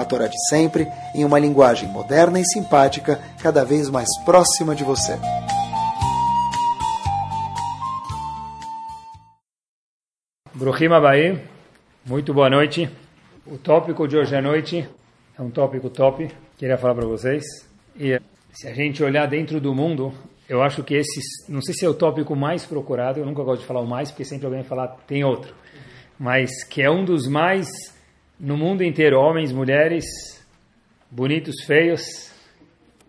a Torá de sempre, em uma linguagem moderna e simpática, cada vez mais próxima de você. Bruhim Abaí, muito boa noite. O tópico de hoje à noite é um tópico top, queria falar para vocês. E se a gente olhar dentro do mundo, eu acho que esse, não sei se é o tópico mais procurado, eu nunca gosto de falar o mais, porque sempre alguém fala tem outro, mas que é um dos mais no mundo inteiro, homens, mulheres, bonitos, feios,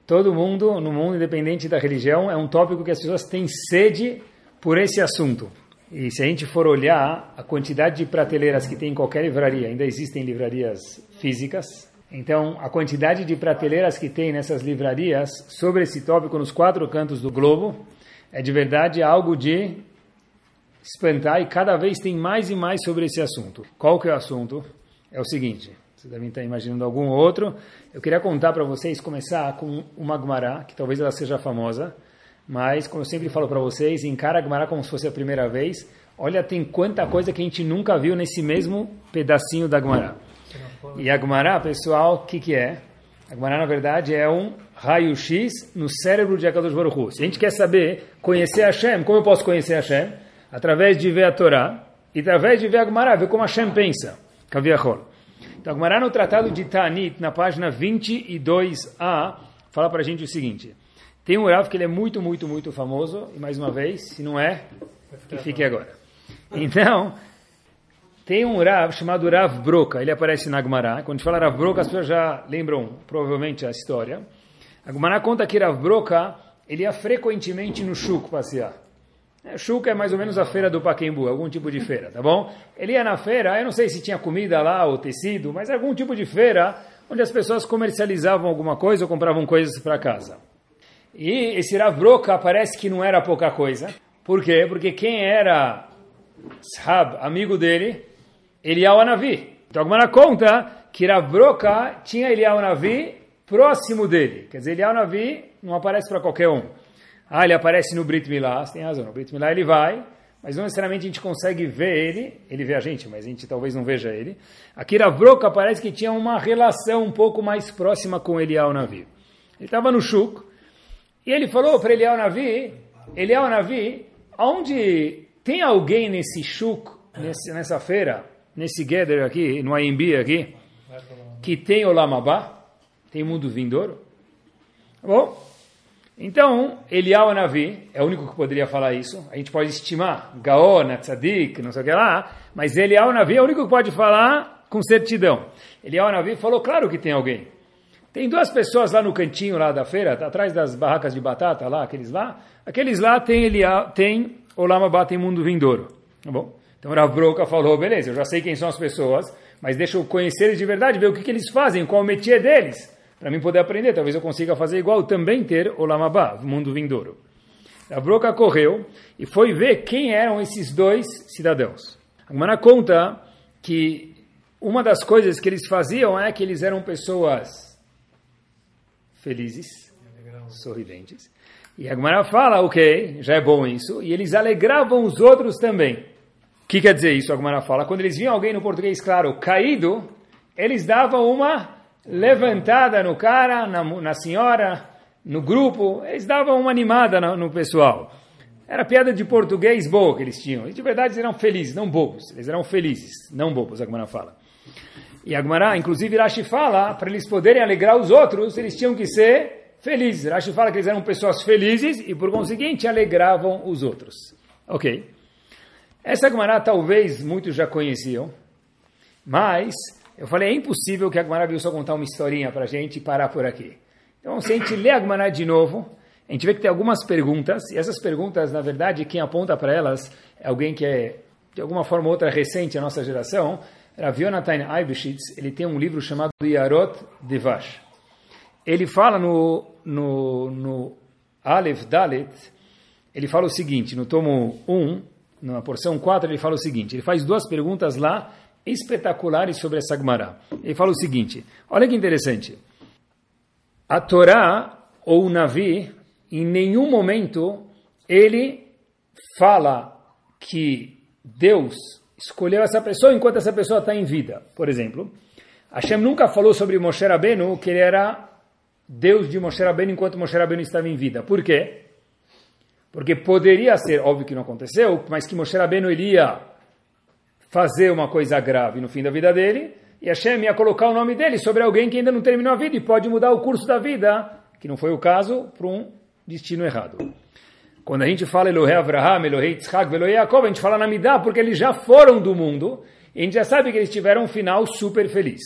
todo mundo, no mundo independente da religião, é um tópico que as pessoas têm sede por esse assunto. E se a gente for olhar a quantidade de prateleiras que tem em qualquer livraria, ainda existem livrarias físicas, então a quantidade de prateleiras que tem nessas livrarias sobre esse tópico nos quatro cantos do globo é de verdade algo de espantar e cada vez tem mais e mais sobre esse assunto. Qual que é o assunto? É o seguinte, vocês devem estar imaginando algum outro. Eu queria contar para vocês, começar com uma Gemara, que talvez ela seja famosa, mas, como eu sempre falo para vocês, encara a Gemara como se fosse a primeira vez. Olha, tem quanta coisa que a gente nunca viu nesse mesmo pedacinho da Gemara. E a Gemara, pessoal, o que, que é? A Gemara, na verdade, é um raio-x no cérebro de Akadosh Baruch Hu. Se a gente quer saber, conhecer Hashem, como eu posso conhecer Hashem? Através de ver a Torá e através de ver a Gemara, ver como Hashem pensa. Kaviachol. Então, Agmará no Tratado de Tanit, na página 22a, fala para a gente o seguinte. Tem um Rav que ele é muito, muito, muito famoso, e mais uma vez, se não é, que fique agora. Então, tem um Rav chamado Rav Broca, ele aparece na Agmará. Quando a gente fala Rav Broca, as pessoas já lembram, provavelmente, a história. Agmará conta que Rav Broca, ele ia frequentemente no Shuk passear. É, Chuca é mais ou menos a feira do Paquembu, algum tipo de feira, tá bom? Ele ia na feira, eu não sei se tinha comida lá ou tecido, mas algum tipo de feira onde as pessoas comercializavam alguma coisa ou compravam coisas para casa. E esse Rav Broca parece que não era pouca coisa. Por quê? Porque quem era Sahab, amigo dele, Eliyahu Anavi. Então, alguma conta que Rav Broca tinha Eliyahu Anavi próximo dele. Quer dizer, Eliyahu Anavi não aparece para qualquer um. Ah, ele aparece no Brit Milá, você tem razão, no Brit Milá ele vai, mas não necessariamente a gente consegue ver ele, ele vê a gente, mas a gente talvez não veja ele. Aqui Ravroka parece que tinha uma relação um pouco mais próxima com Elial Navi. Ele estava no Shuk, e ele falou para Elial Navi, Elial Navi, onde tem alguém nesse Shuk, nessa feira, nesse gather aqui, no AMB aqui, que tem o Lamabá, tem mundo vindouro? Tá bom? Então, Eliyahu Navi é o único que poderia falar isso. A gente pode estimar Gaon, Tzadik, não sei o que lá, mas Eliyahu Navi é o único que pode falar com certidão. Eliyahu Navi falou, claro que tem alguém. Tem duas pessoas lá no cantinho lá da feira, atrás das barracas de batata lá, aqueles lá. Aqueles lá tem Eliyahu, tem Olamabá, tem mundo vindouro. Tá bom? Então Rav Broca falou, beleza, eu já sei quem são as pessoas, mas deixa eu conhecer eles de verdade, ver o que, que eles fazem, qual o métier deles para mim poder aprender. Talvez eu consiga fazer igual, também ter o Lamabá, mundo vindouro. A Broca correu e foi ver quem eram esses dois cidadãos. A Gumara conta que uma das coisas que eles faziam é que eles eram pessoas felizes, sorridentes. E a Gumara fala, ok, já é bom isso, e eles alegravam os outros também. O que quer dizer isso? A Gumara fala, quando eles viam alguém no português, claro, caído, eles davam uma levantada no cara, na, na senhora, no grupo, eles davam uma animada no, no, pessoal. Era piada de português boa que eles tinham. E de verdade eles eram felizes, não bobos. Eles eram felizes, não bobos, a Gumara fala. E a Gumara, inclusive, Rashi fala, para eles poderem alegrar os outros, eles tinham que ser felizes. Rashi fala que eles eram pessoas felizes e, por conseguinte, alegravam os outros. Ok. Essa Gumara talvez muitos já conheciam, mas eu falei, é impossível que a Gemara veio só contar uma historinha para a gente e parar por aqui. Então, se a gente lê a Gemara de novo, a gente vê que tem algumas perguntas, e essas perguntas, na verdade, quem aponta para elas é alguém que é, de alguma forma ou outra, recente à nossa geração. Rav Yonatan Eibeshitz, ele tem um livro chamado Yarot Devash. ele fala no, no, no Aleph Dalet, ele fala o seguinte, no tomo 1, na porção 4, ele fala o seguinte, ele faz duas perguntas lá espetaculares sobre essa Gemara. Ele fala o seguinte, olha que interessante, a Torá ou o Navi, em nenhum momento, ele fala que Deus escolheu essa pessoa enquanto essa pessoa está em vida. Por exemplo, Hashem nunca falou sobre Moshe Rabbeinu que ele era Deus de Moshe Rabbeinu enquanto Moshe Rabbeinu estava em vida. Por quê? Porque poderia ser, óbvio que não aconteceu, mas que Moshe Rabbeinu iria fazer uma coisa grave no fim da vida dele, e Hashem ia colocar o nome dele sobre alguém que ainda não terminou a vida e pode mudar o curso da vida, que não foi o caso, para um destino errado. Quando a gente fala Elohei Avraham, Elohei Yitzhak, Elohei Yaakov, a gente fala na porque eles já foram do mundo, e a gente já sabe que eles tiveram um final super feliz.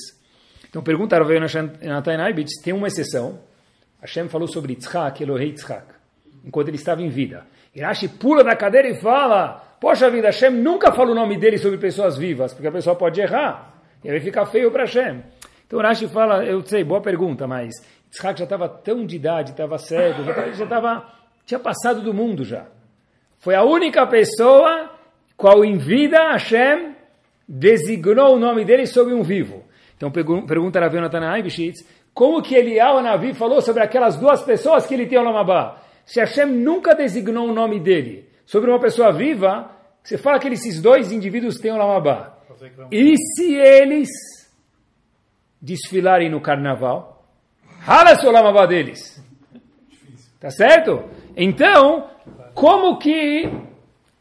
Então pergunta Rav Natan Aibitz, tem uma exceção. Hashem falou sobre Yitzhak, Elohei Yitzhak, enquanto ele estava em vida. Irashi pula da cadeira e fala, poxa vida, Hashem nunca falou o nome dele sobre pessoas vivas, porque a pessoa pode errar, e aí fica feio para Hashem. Então Rashi fala, eu sei, boa pergunta, mas Yitzhak já estava tão de idade, estava cego, já estava, tinha passado do mundo já. Foi a única pessoa qual em vida Hashem designou o nome dele sobre um vivo. Então pergunta Rav Yonatan Aibishitz, como que Eliyahu Navi falou sobre aquelas duas pessoas que ele tem o Lamabá? Se Hashem nunca designou o nome dele sobre uma pessoa viva, você fala que esses dois indivíduos têm o Lamabá. E se eles desfilarem no carnaval? Rala-se o Lamabá deles. Tá certo? Então, como que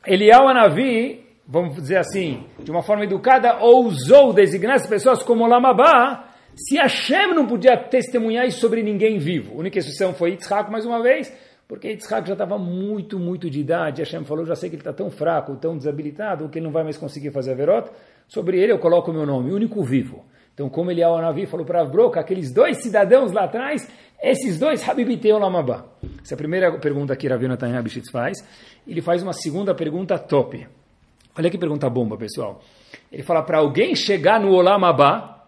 Eliyahu Navi vamos dizer assim, de uma forma educada, ousou designar as pessoas como Lamabá, se Hashem não podia testemunhar isso sobre ninguém vivo. A única exceção foi Yitzhak, mais uma vez, porque Yitzhak já estava muito, muito de idade. Hashem falou, já sei que ele está tão fraco, tão desabilitado, que ele não vai mais conseguir fazer a verota. Sobre ele eu coloco o meu nome, único vivo. Então, como ele ao Navi falou para Avroca, aqueles dois cidadãos lá atrás, esses dois Habibiteu Lamabá. Essa é a primeira pergunta que Ravina Tanya Bishitz faz. Ele faz uma segunda pergunta top. Olha que pergunta bomba, pessoal. Ele fala para alguém chegar no Olam Abba,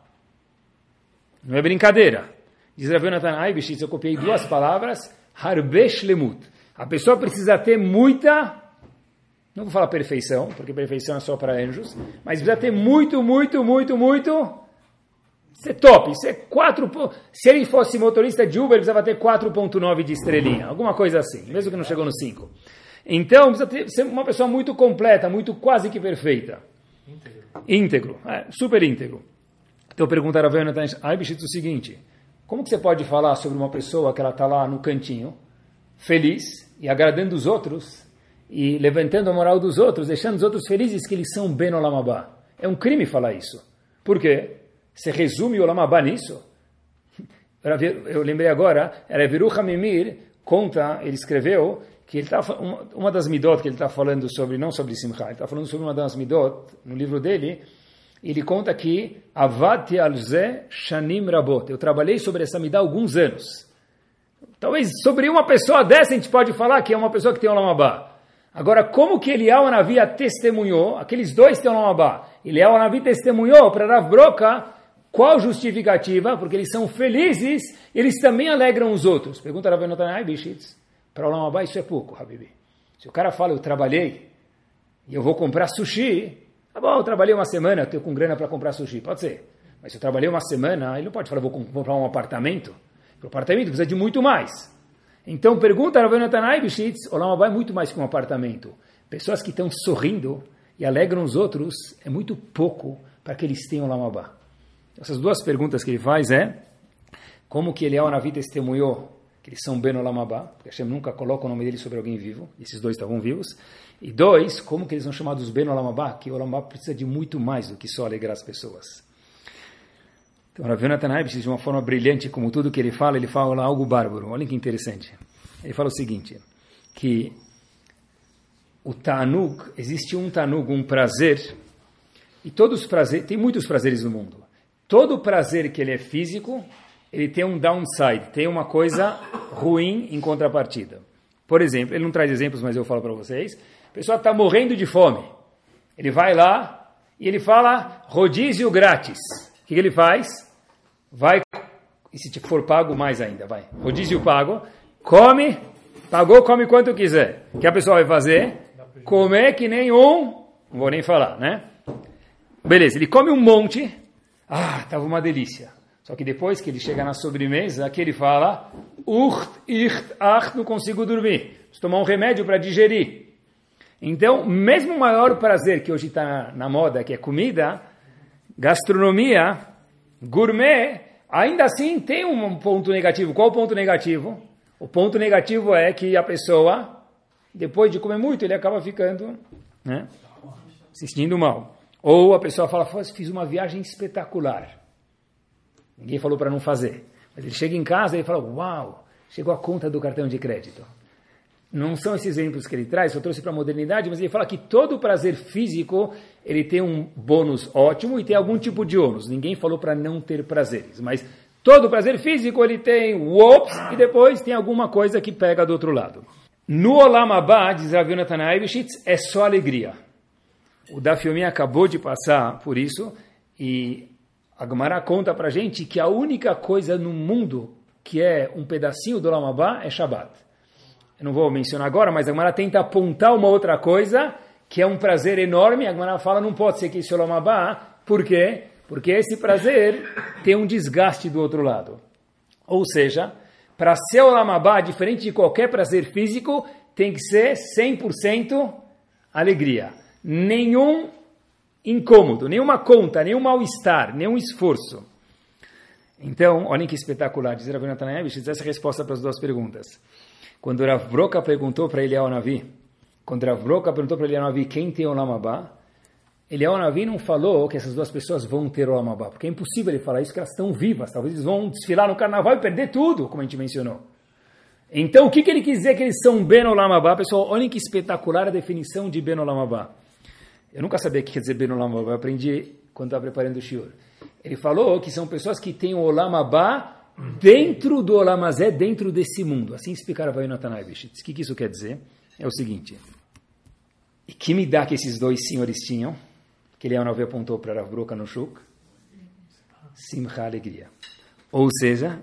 não é brincadeira. Diz Rav Yonatan Aibishitz, eu copiei duas palavras, Harbesh Lemut. A pessoa precisa ter muita, não vou falar perfeição, porque perfeição é só para anjos, mas precisa ter muito, muito, muito, muito, ser top, ser 4, se ele fosse motorista de Uber, precisava ter 4.9 de estrelinha, alguma coisa assim, mesmo que não chegou no 5. Então, precisa ter, ser uma pessoa muito completa, muito quase que perfeita. Íntegro. Íntegro, é, super íntegro. Então, perguntar a Jonathan Aibishitz o seguinte, como que você pode falar sobre uma pessoa que ela está lá no cantinho, feliz e agradando os outros, e levantando a moral dos outros, deixando os outros felizes que eles são Ben Olamabá? É um crime falar isso. Por quê? Você resume o Olamabá nisso? Eu lembrei agora, era Hamimir, conta, ele escreveu que ele tá, uma, uma das midot que ele está falando sobre, não sobre Simcha, ele está falando sobre uma das midot, no livro dele, ele conta que Avati alze shanim rabot. Eu trabalhei sobre essa midá alguns anos. Talvez sobre uma pessoa dessa a gente pode falar que é uma pessoa que tem o Lamabá. Agora, como que Eliyahu Anavi testemunhou, aqueles dois têm o Lamabá, Eliyahu Anavi testemunhou para Rav Broca, qual justificativa? Porque eles são felizes, eles também alegram os outros. Pergunta Rav Yonatanai Bishitz. Para o Lamabá isso é pouco, Habibi. Se o cara fala, eu trabalhei e eu vou comprar sushi, tá bom, eu trabalhei uma semana, eu tenho com grana para comprar sushi, pode ser. Mas se eu trabalhei uma semana, ele não pode falar, vou comprar um apartamento. O apartamento precisa de muito mais. Então pergunta Rav Bishitz, o Lamabá é muito mais que um apartamento. Pessoas que estão sorrindo e alegram os outros é muito pouco para que eles tenham Lamabá. Essas duas perguntas que ele faz é como que Eliel Navi testemunhou eles são Ben Olamabá, porque Hashem nunca coloca o nome dele sobre alguém vivo, esses dois estavam vivos. E dois, como que eles são chamados Ben Olamabá, que o Olamabá precisa de muito mais do que só alegrar as pessoas. Então, Rav Yonatan Haibis, de uma forma brilhante, como tudo que ele fala, ele fala algo bárbaro. Olha que interessante. Ele fala o seguinte, que o Tanug, existe um Tanug, um prazer, e todos os prazeres, tem muitos prazeres no mundo. Todo prazer que ele é físico, ele tem um downside, tem uma coisa ruim em contrapartida. Por exemplo, ele não traz exemplos, mas eu falo para vocês. A pessoa está morrendo de fome. Ele vai lá e ele fala rodízio grátis. O que, que ele faz? Vai e se for pago, mais ainda, vai. Rodízio pago, come, pagou, come quanto quiser. O que a pessoa vai fazer? Comer que nem um, não vou nem falar, né? Beleza, ele come um monte, ah, estava uma delícia. Só que depois que ele chega na sobremesa, aqui ele fala, ucht, icht, ach, não consigo dormir. Preciso tomar um remédio para digerir. Então, mesmo o maior prazer que hoje está na moda, que é comida, gastronomia, gourmet, ainda assim tem um ponto negativo. Qual o ponto negativo? O ponto negativo é que a pessoa, depois de comer muito, ele acaba ficando né, se sentindo mal. Ou a pessoa fala, fiz uma viagem espetacular. Ninguém falou para não fazer. Mas ele chega em casa e fala, uau, chegou a conta do cartão de crédito. Não são esses exemplos que ele traz, eu trouxe para a modernidade, mas ele fala que todo prazer físico ele tem um bônus ótimo e tem algum tipo de ônus. Ninguém falou para não ter prazeres, mas todo prazer físico ele tem whoops e depois tem alguma coisa que pega do outro lado. No Olam Abba, diz Rav Yonatan é só alegria. O Dafyomi acabou de passar por isso e a Gemara conta para gente que a única coisa no mundo que é um pedacinho do Lamabá é Shabbat. Eu não vou mencionar agora, mas a Gemara tenta apontar uma outra coisa que é um prazer enorme. A Gemara fala não pode ser que isso é Lamabá. Por quê? Porque esse prazer tem um desgaste do outro lado. Ou seja, para ser o Lamabá, diferente de qualquer prazer físico, tem que ser 100% alegria. Nenhum incômodo, nenhuma conta, nenhum mal-estar, nenhum esforço. Então, olhem que espetacular, diz Rav Natanayevich, diz essa resposta para as duas perguntas. Quando Rav Broca perguntou para Eliyahu Navi, quando Rav Broca perguntou para Eliyahu Navi quem tem o Lamabá, Eliyahu Navi não falou que essas duas pessoas vão ter o Lamabá, porque é impossível ele falar isso, que elas estão vivas, talvez eles vão desfilar no carnaval e perder tudo, como a gente mencionou. Então, o que, que ele quis dizer que eles são Ben Olamabá? Pessoal, olhem que espetacular a definição de Ben Olamabá. Eu nunca sabia o que quer dizer Ben Olam eu aprendi quando estava preparando o Shiur. Ele falou que são pessoas que têm o Olam Abba dentro do Olam Azé, dentro desse mundo. Assim explicaram Vai Natanaevich. O que, isso quer dizer? É o seguinte. E que me dá que esses dois senhores tinham, que Eliyahu apontou para Rav Broca no Shuk? Simcha, alegria. Ou seja,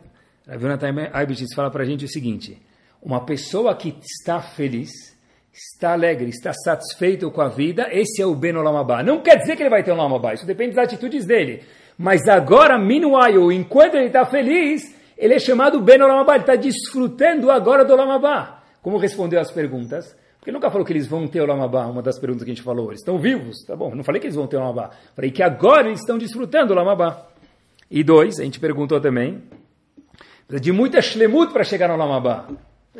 Rav Natanaevich fala para a gente o seguinte. Uma pessoa que está feliz está alegre, está satisfeito com a vida, esse é o Ben Olamabá. Não quer dizer que ele vai ter um Olamabá, isso depende das atitudes dele. Mas agora, meanwhile, enquanto ele está feliz, ele é chamado Ben Olamabá, ele está desfrutando agora do Olamabá. Como respondeu às perguntas? Porque nunca falou que eles vão ter Olamabá, uma das perguntas que a gente falou. Eles estão vivos, tá bom, não falei que eles vão ter Olamabá. Falei que agora eles estão desfrutando Olamabá. E dois, a gente perguntou também, de muita shlemut para chegar no Olamabá.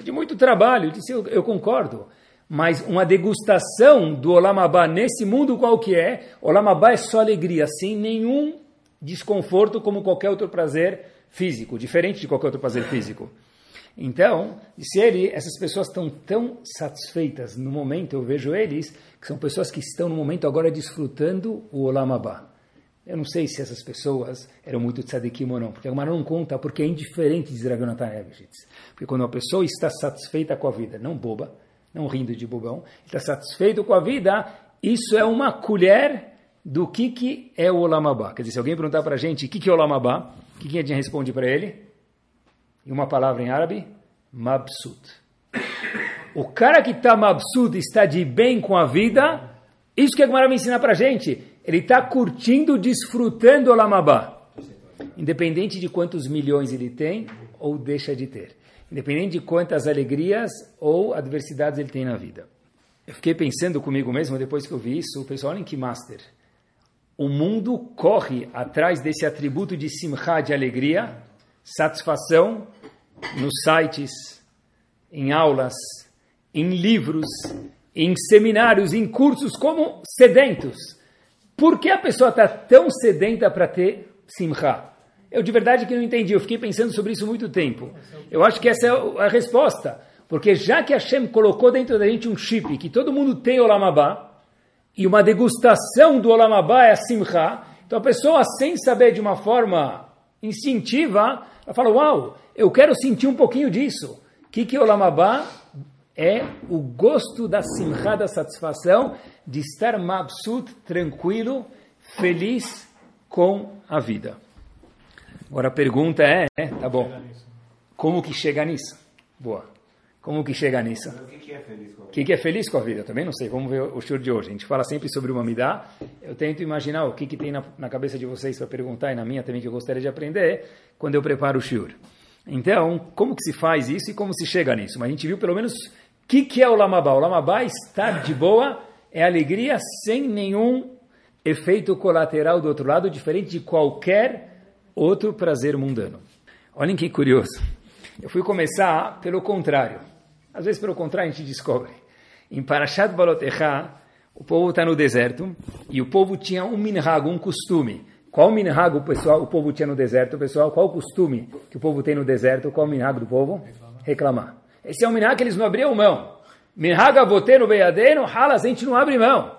De muito trabalho, eu disse, eu, eu concordo mas uma degustação do Olamabá nesse mundo qual que é, Olamabá é só alegria, sem nenhum desconforto como qualquer outro prazer físico, diferente de qualquer outro prazer físico. Então, se ele, essas pessoas estão tão satisfeitas no momento, eu vejo eles, que são pessoas que estão no momento agora desfrutando o Olamabá. Eu não sei se essas pessoas eram muito tzadikim ou não, porque a não conta, porque é indiferente de Ragonatan Evgitz. Porque quando uma pessoa está satisfeita com a vida, não boba, não rindo de bobão, está satisfeito com a vida, isso é uma colher do que, que é o Olamabá. Quer dizer, se alguém perguntar para a gente o que, que é o Olamabá, o que, que a gente responde para ele? Em uma palavra em árabe, Mabsut. O cara que está Mabsut, está de bem com a vida, isso que a Gemara vai ensinar para a gente. Ele está curtindo, desfrutando o Olamabá. Independente de quantos milhões ele tem ou deixa de ter independente de quantas alegrias ou adversidades ele tem na vida. Eu fiquei pensando comigo mesmo, depois que eu vi isso, pessoal, olhem que master. O mundo corre atrás desse atributo de simcha, de alegria, satisfação, nos sites, em aulas, em livros, em seminários, em cursos, como sedentos. Por que a pessoa está tão sedenta para ter simcha? Eu de verdade que não entendi, eu fiquei pensando sobre isso muito tempo. Eu acho que essa é a resposta. Porque já que Hashem colocou dentro da gente um chip, que todo mundo tem Olamabá, e uma degustação do Olamabá é a Simcha, então a pessoa, sem saber de uma forma instintiva, ela fala, uau, eu quero sentir um pouquinho disso. O que, que Olamabá? É o gosto da Simcha, da satisfação, de estar mabsut, tranquilo, feliz com a vida. Agora a pergunta é, é tá bom, como que chega nisso? Boa. Como que chega nisso? O que, que é feliz com a O que, que é feliz com a vida? Eu também não sei. Vamos ver o show de hoje. A gente fala sempre sobre uma midá. Eu tento imaginar o que, que tem na, na cabeça de vocês para perguntar e na minha também que eu gostaria de aprender quando eu preparo o shiur. Então, como que se faz isso e como se chega nisso? Mas a gente viu pelo menos o que, que é o lamabá. O lamabá, estar de boa, é alegria sem nenhum efeito colateral do outro lado, diferente de qualquer outro prazer mundano. Olhem que curioso. Eu fui começar pelo contrário. Às vezes, pelo contrário, a gente descobre. Em Parashat Balotecha, o povo está no deserto e o povo tinha um minhag, um costume. Qual minhag o pessoal, o povo tinha no deserto, pessoal? Qual o costume que o povo tem no deserto? Qual o minhag do povo? Reclamar. Esse é um minhag que eles não abriam mão. Minhag avoteno beiadeno, halas, a gente não abre mão.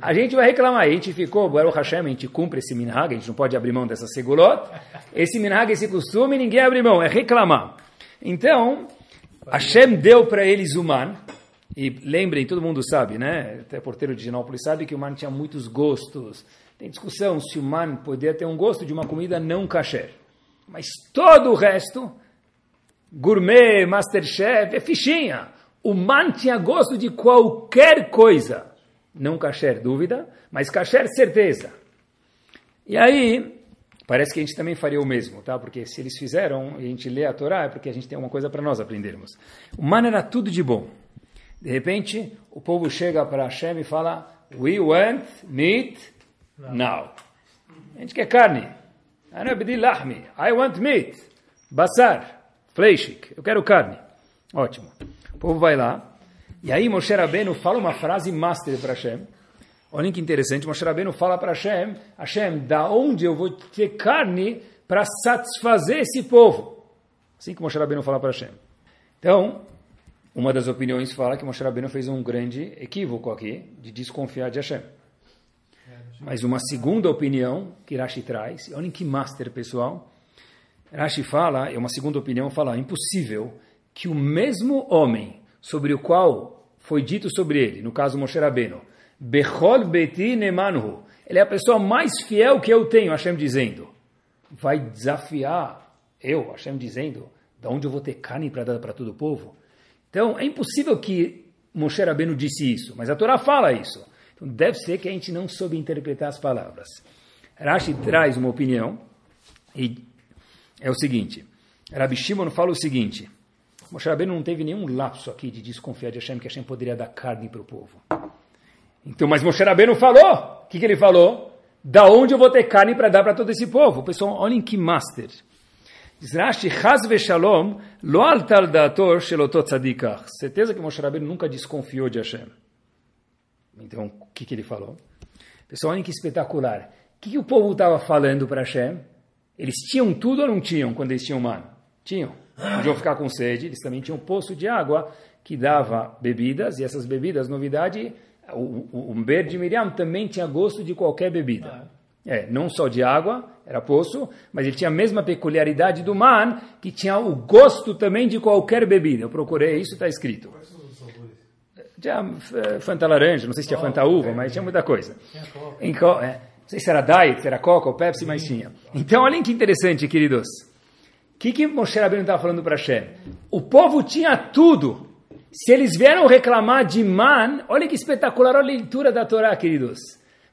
A gente vai reclamar. A gente ficou, Baruch Hashem, a gente cumpre esse minhag, a gente não pode abrir mão dessa segulot. Esse minhag, esse costume, ninguém abre mão, é reclamar. Então, Hashem deu para eles o man, e lembrem, todo mundo sabe, né? Até porteiro de Genópolis sabe que o man tinha muitos gostos. Tem discussão se o man poderia ter um gosto de uma comida não kasher. Mas todo o resto, gourmet, masterchef, é fichinha. O man tinha gosto de qualquer coisa. Não kasher, dúvida, mas kasher, certeza. E aí, parece que a gente também faria o mesmo, tá? Porque se eles fizeram e a gente lê a Torá, é porque a gente tem uma coisa para nós aprendermos. O man era tudo de bom. De repente, o povo chega para Hashem e fala: We want meat now. A gente quer carne. I want meat. Basar. Fleischik. Eu quero carne. Ótimo. O povo vai lá. E aí Moshe Rabbeinu fala uma frase master para Hashem. Olhem que interessante. Moshe Rabbeinu fala para Hashem: Hashem, da onde eu vou ter carne para satisfazer esse povo? Assim que Moshe Rabbeinu fala para Hashem. Então, uma das opiniões fala que Moshe Rabbeinu fez um grande equívoco aqui, de desconfiar de Hashem. Mas uma segunda opinião que Rashi traz, olhem que master, pessoal. Rashi fala, é uma segunda opinião, fala, impossível que o mesmo homem sobre o qual foi dito sobre ele, no caso Moshe Rabbeinu, Bechol beti nemanhu, ele é a pessoa mais fiel que eu tenho, Hashem dizendo, vai desafiar eu, Hashem dizendo, da onde eu vou ter carne para dar para todo o povo? Então, é impossível que Moshe Rabbeinu disse isso, mas a Torá fala isso. Então, deve ser que a gente não soube interpretar as palavras. Rashi traz uma opinião, e é o seguinte, Rabi Shimon fala o seguinte, Moshe Rabbeinu não teve nenhum lapso aqui de desconfiar de Hashem, que Hashem poderia dar carne para o povo. Então, mas Moshe Rabbeinu falou, o que, que ele falou? Da onde eu vou ter carne para dar para todo esse povo? Pessoal, olhem que master. Diz Rashi, Chaz veshalom, lo altar dator shelotot tzadikach. Certeza que Moshe Rabbeinu nunca desconfiou de Hashem. Então, o que, que ele falou? Pessoal, olhem que espetacular. O que, que o povo estava falando para Hashem? Eles tinham tudo ou não tinham quando eles tinham mano? Tinham. Podiam ficar com sede. Eles também tinham um poço de água que dava bebidas. E essas bebidas, novidade, o, o, o Ber de Miriam também tinha gosto de qualquer bebida. É, não só de água, era poço, mas ele tinha a mesma peculiaridade do man, que tinha o gosto também de qualquer bebida. Eu procurei, isso está escrito. Tinha eh, Fanta laranja, não sei se tinha Fanta uva, mas tinha muita coisa. É, não sei se era Diet, se era Coca ou Pepsi, mas tinha. Então, olhem que interessante, queridos. O que, que Moshe Rabbeinu estava falando para Hashem? O povo tinha tudo. Se eles vieram reclamar de man, olha que espetacular a leitura da Torá, queridos.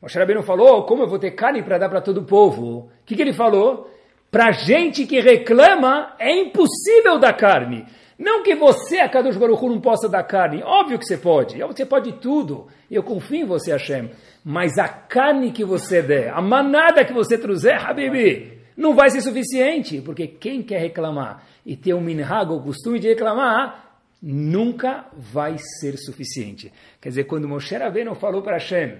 Moshe Rabbeinu falou, como eu vou ter carne para dar para todo o povo? O que, que ele falou? Para gente que reclama, é impossível dar carne. Não que você, a Kadosh Baruch Hu, não possa dar carne. Óbvio que você pode. Você pode tudo. Eu confio em você, Hashem. Mas a carne que você der, a manada que você trouxer, Habibi, não vai ser suficiente. Porque quem quer reclamar e ter um minhag, o costume de reclamar, nunca vai ser suficiente. Quer dizer, quando Moshe Rabbeinu falou para Hashem,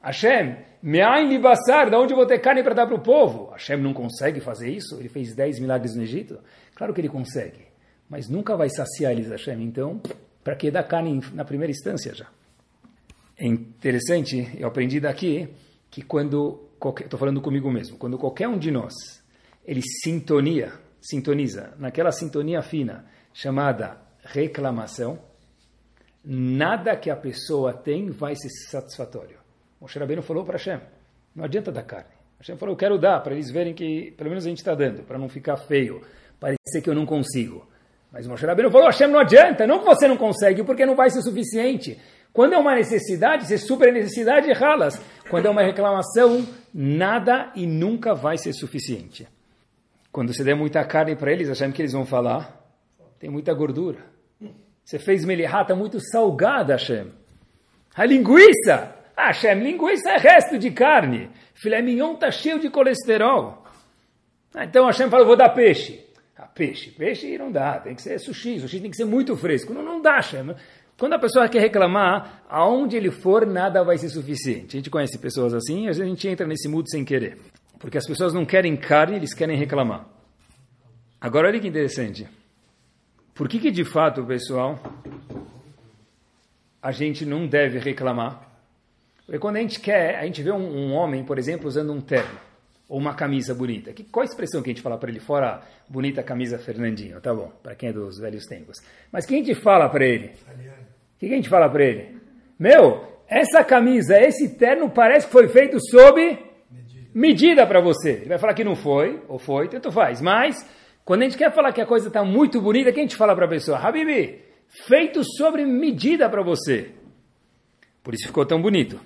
Hashem, me'ain libassar, da onde eu vou ter carne para dar para o povo? Hashem não consegue fazer isso? Ele fez 10 milagres no Egito? Claro que ele consegue. Mas nunca vai saciar eles, Hashem. Então, para que dar carne na primeira instância já? É interessante, eu aprendi daqui que quando, estou falando comigo mesmo, quando qualquer um de nós, ele sintonia, sintoniza, naquela sintonia fina, chamada reclamação, nada que a pessoa tem vai ser satisfatório. Moshe Rabbeinu falou para Hashem, não adianta dar carne. Hashem falou, eu quero dar, para eles verem que pelo menos a gente está dando, para não ficar feio, parecer que eu não consigo. Mas o Moshe Rabbeinu falou, Hashem não adianta, não que você não consegue, porque não vai ser suficiente. Quando é uma necessidade, supera a necessidade ralas. Quando é uma reclamação, nada e nunca vai ser suficiente. Quando você der muita carne para eles, achando que eles vão falar, tem muita gordura. Você fez melihata muito salgada, Hashem. A linguiça! Ah, Hashem, linguiça é resto de carne. Filé mignon está cheio de colesterol. Ah, então Hashem falou, vou dar peixe. Ah, peixe, peixe não dá, tem que ser sushi, sushi tem que ser muito fresco. Não, não dá, Hashem. Quando a pessoa quer reclamar, aonde ele for, nada vai ser suficiente. A gente conhece pessoas assim, às vezes a gente entra nesse mundo sem querer. Porque as pessoas não querem carne, eles querem reclamar. Agora, olha que interessante. Por que, que de fato, pessoal, a gente não deve reclamar? Porque quando a gente quer, a gente vê um, um homem, por exemplo, usando um terno ou uma camisa bonita. Que, qual a expressão que a gente fala para ele? Fora bonita camisa Fernandinho, tá bom, para quem é dos velhos tempos. Mas quem a gente fala para ele? O que a gente fala para ele? Meu, essa camisa, esse terno parece que foi feito sob medida, para você. Ele vai falar que não foi, ou foi, tanto faz. Mas, quando a gente quer falar que a coisa está muito bonita, que a gente fala para a pessoa? Habibi, feito sobre medida para você. Por isso ficou tão bonito.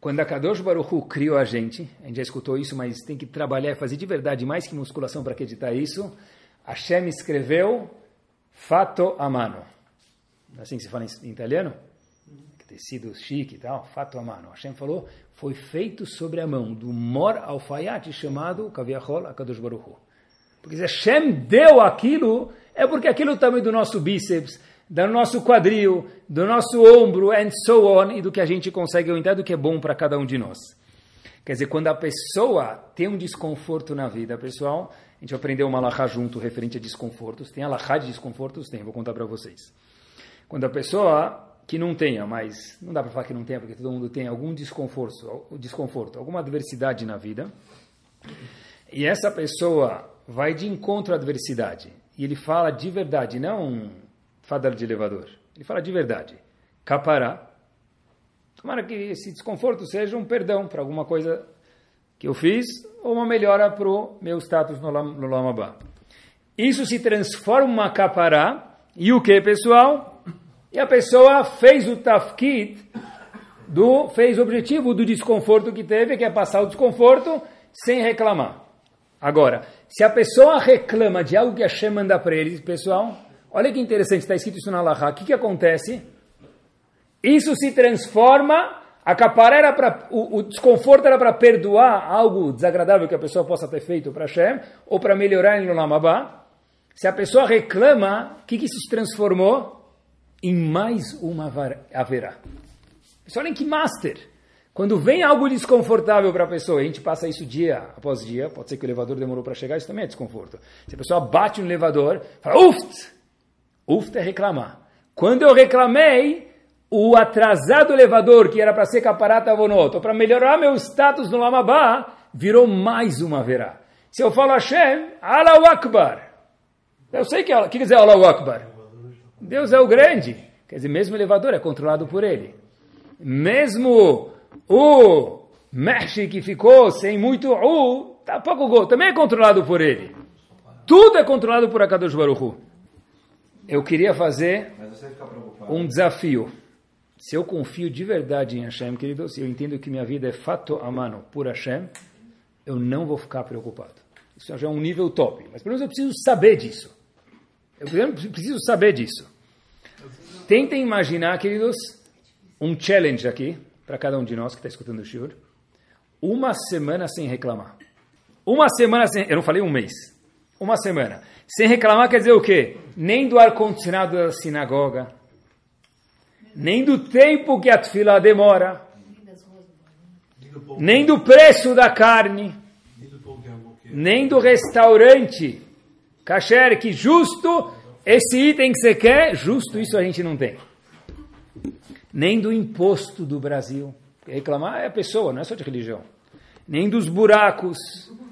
Quando a Kadosh Baruch Hu criou a gente, a gente já escutou isso, mas tem que trabalhar e fazer de verdade mais que musculação para acreditar isso. Hashem escreveu fato a mano assim que se fala em, italiano, tecido chique e tal, fato a mano. Hashem falou, foi feito sobre a mão do mor alfaiate chamado Kaviachol Akadosh Baruch Hu. Porque se Hashem deu aquilo, é porque aquilo é do nosso bíceps, do nosso quadril, do nosso ombro, and so on, e do que a gente consegue aumentar, do que é bom para cada um de nós. Quer dizer, quando a pessoa tem um desconforto na vida, pessoal, a gente aprendeu uma alahá junto referente a desconfortos. Tem alahá de desconfortos? Tem, vou contar para vocês. Quando a pessoa que não tenha, mas não dá para falar que não tenha, porque todo mundo tem algum desconforto, desconforto, alguma adversidade na vida, e essa pessoa vai de encontro à adversidade, e ele fala de verdade, não fadar de elevador, ele fala de verdade, capará, tomara que esse desconforto seja um perdão para alguma coisa que eu fiz, ou uma melhora para o meu status no, no Lamabá. Isso se transforma em capará, e o que, pessoal? E a pessoa fez o tafkid, do, fez o objetivo do desconforto que teve, que é passar o desconforto sem reclamar. Agora, se a pessoa reclama de algo que a Hashem manda para ele, pessoal, olha que interessante, está escrito isso na Laha, o que, que acontece? Isso se transforma, a capara era para, o, o, desconforto era para perdoar algo desagradável que a pessoa possa ter feito para Hashem, ou para melhorar no Lamabá. Se a pessoa reclama, o que, que isso se transformou? Em mais uma haverá. Pessoal, olhem que master. Quando vem algo desconfortável para a pessoa, a gente passa isso dia após dia, pode ser que o elevador demorou para chegar, isso também é desconforto. Se a pessoa bate no elevador, fala, uft! Uft é reclamar. Quando eu reclamei, o atrasado elevador, que era para ser caparata vonoto, para melhorar meu status no Lamabá, virou mais uma verá. Se eu falo Hashem, Allahu Akbar. Eu sei que, que quer dizer Allahu Akbar? Deus é o grande. Quer dizer, mesmo o elevador é controlado por ele. Mesmo o Mesh que ficou sem muito U, tá pouco gol, também é controlado por ele. Tudo é controlado por Akadosh Baruch Eu queria fazer um desafio. Se eu confio de verdade em Hashem, querido, se eu entendo que minha vida é fato a mano por Hashem, eu não vou ficar preocupado. Isso já é um nível top. Mas pelo menos eu preciso saber disso. Eu preciso saber disso. Tentem imaginar, queridos, um challenge aqui, para cada um de nós que está escutando o Shur. Uma semana sem reclamar. Uma semana sem. Eu não falei um mês. Uma semana. Sem reclamar quer dizer o quê? Nem do ar-condicionado da sinagoga, nem do tempo que a fila demora, nem do preço da carne, nem do restaurante Kasher, que justo esse item que você quer, justo isso a gente não tem. Nem do imposto do Brasil. Reclamar é a pessoa, não é só de religião. Nem dos buracos,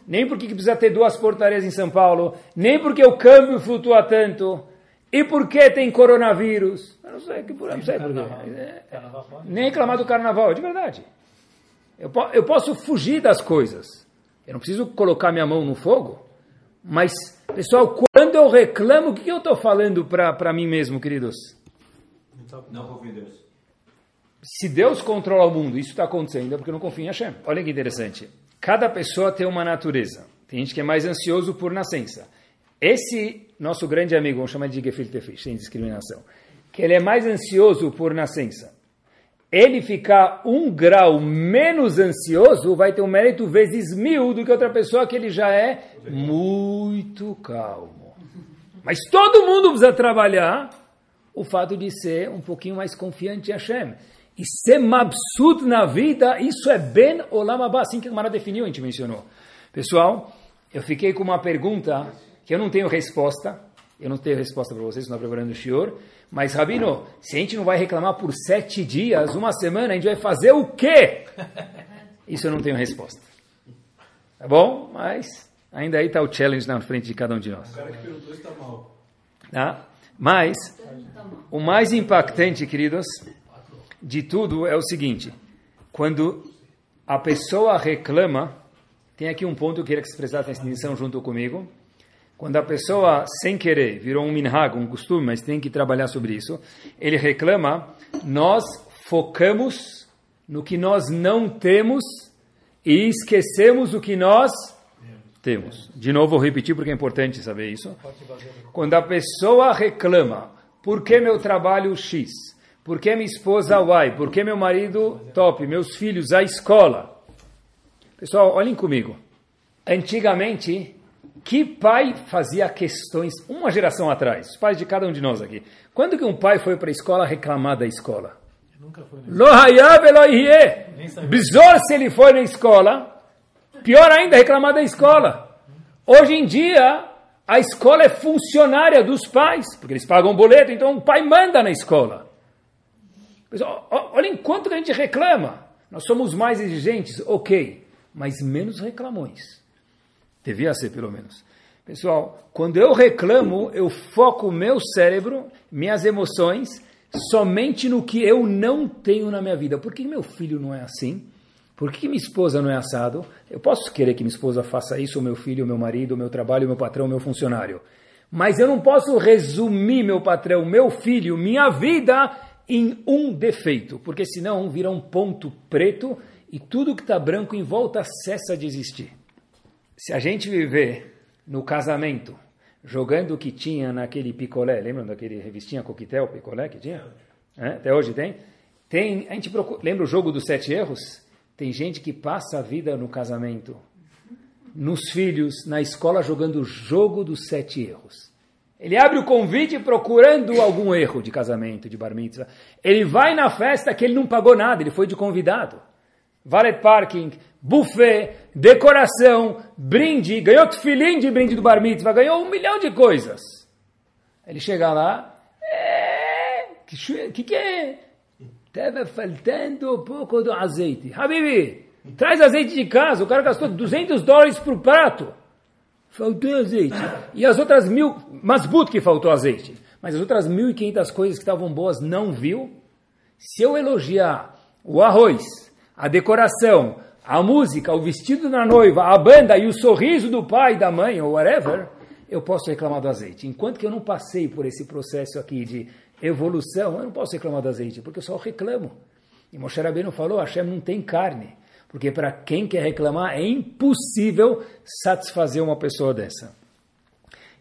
nem porque precisa ter duas portarias em São Paulo, nem porque o câmbio flutua tanto, e porque tem coronavírus. Eu não sei, que, não sei por quê. É, nem reclamar do carnaval, é de verdade. Eu, eu posso fugir das coisas. Eu não preciso colocar minha mão no fogo. Mas, pessoal, quando eu reclamo, o que eu estou falando para mim mesmo, queridos? Não confio em Deus. Se Deus controla o mundo, isso está acontecendo, é porque eu não confio em Hashem. Olha que interessante. Cada pessoa tem uma natureza. Tem gente que é mais ansioso por nascença. Esse nosso grande amigo, vamos chamar de gefilte fish, sem discriminação, que ele é mais ansioso por nascença. Ele ficar um grau menos ansioso vai ter um mérito vezes mil do que outra pessoa que ele já é muito calmo. Mas todo mundo precisa trabalhar o fato de ser um pouquinho mais confiante em Hashem. E ser mabsut na vida, isso é ben olam abba, assim que a Gemara definiu, a gente mencionou. Pessoal, eu fiquei com uma pergunta que eu não tenho resposta, eu não tenho resposta para vocês, não estou preparando o shiur, mas Rabino, se a gente não vai reclamar por sete dias, uma semana, a gente vai fazer o quê? Isso eu não tenho resposta. Tá bom? Mas ainda aí está o challenge na frente de cada um de nós. O cara que perguntou está mal. Tá? Mas, o mais impactante, queridos, de tudo é o seguinte: quando a pessoa reclama, tem aqui um ponto que eu queria que vocês prestassem atenção junto comigo. Quando a pessoa, sem querer, virou um minhag, um costume, mas tem que trabalhar sobre isso, ele reclama, nós focamos no que nós não temos e esquecemos o que nós temos. De novo, vou repetir porque é importante saber isso. Quando a pessoa reclama, por que meu trabalho X? Por que minha esposa Y? Por que meu marido top? Meus filhos, a escola? Pessoal, olhem comigo. Antigamente, que pai fazia questões, uma geração atrás, os pais de cada um de nós aqui, quando que um pai foi para a escola reclamar da escola? Lo Bizor se ele foi na escola, pior ainda reclamar da escola. Hoje em dia, a escola é funcionária dos pais, porque eles pagam boleto, então o pai manda na escola. Pessoal, olhem quanto que a gente reclama. Nós somos mais exigentes, ok, mas menos reclamões. Devia ser, pelo menos. Pessoal, quando eu reclamo, eu foco o meu cérebro, minhas emoções, somente no que eu não tenho na minha vida. Por que meu filho não é assim? Por que minha esposa não é assado? Eu posso querer que minha esposa faça isso, o meu filho, o meu marido, o meu trabalho, o meu patrão, o meu funcionário. Mas eu não posso resumir meu patrão, meu filho, minha vida em um defeito, porque senão vira um ponto preto e tudo que está branco em volta cessa de existir. Se a gente viver no casamento, jogando o que tinha naquele picolé, lembram daquele revistinha coquetel, picolé que tinha? É? Até hoje tem? Tem, a gente procura, lembra o jogo dos sete erros? Tem gente que passa a vida no casamento, nos filhos, na escola jogando o jogo dos sete erros. Ele abre o convite procurando algum erro de casamento, de bar mitzvah. Ele vai na festa que ele não pagou nada, ele foi de convidado. Valet parking, buffet, decoração, brinde, ganhou tefilim de brinde do bar mitzvah, ganhou um milhão de coisas. Ele chega lá, é, que, que que é? Estava faltando um pouco do azeite. Habibi, traz azeite de casa, o cara gastou 200 dólares por prato. Faltou azeite. E as outras mil, masbut que faltou azeite. Mas as outras mil e quinhentas coisas que estavam boas não viu. Se eu elogiar o arroz, a decoração, a música, o vestido da noiva, a banda e o sorriso do pai da mãe, ou whatever, eu posso reclamar do azeite. Enquanto que eu não passei por esse processo aqui de evolução, eu não posso reclamar do azeite, porque eu só reclamo. E Moshe Rabbeinu falou, Hashem não tem carne. Porque para quem quer reclamar é impossível satisfazer uma pessoa dessa.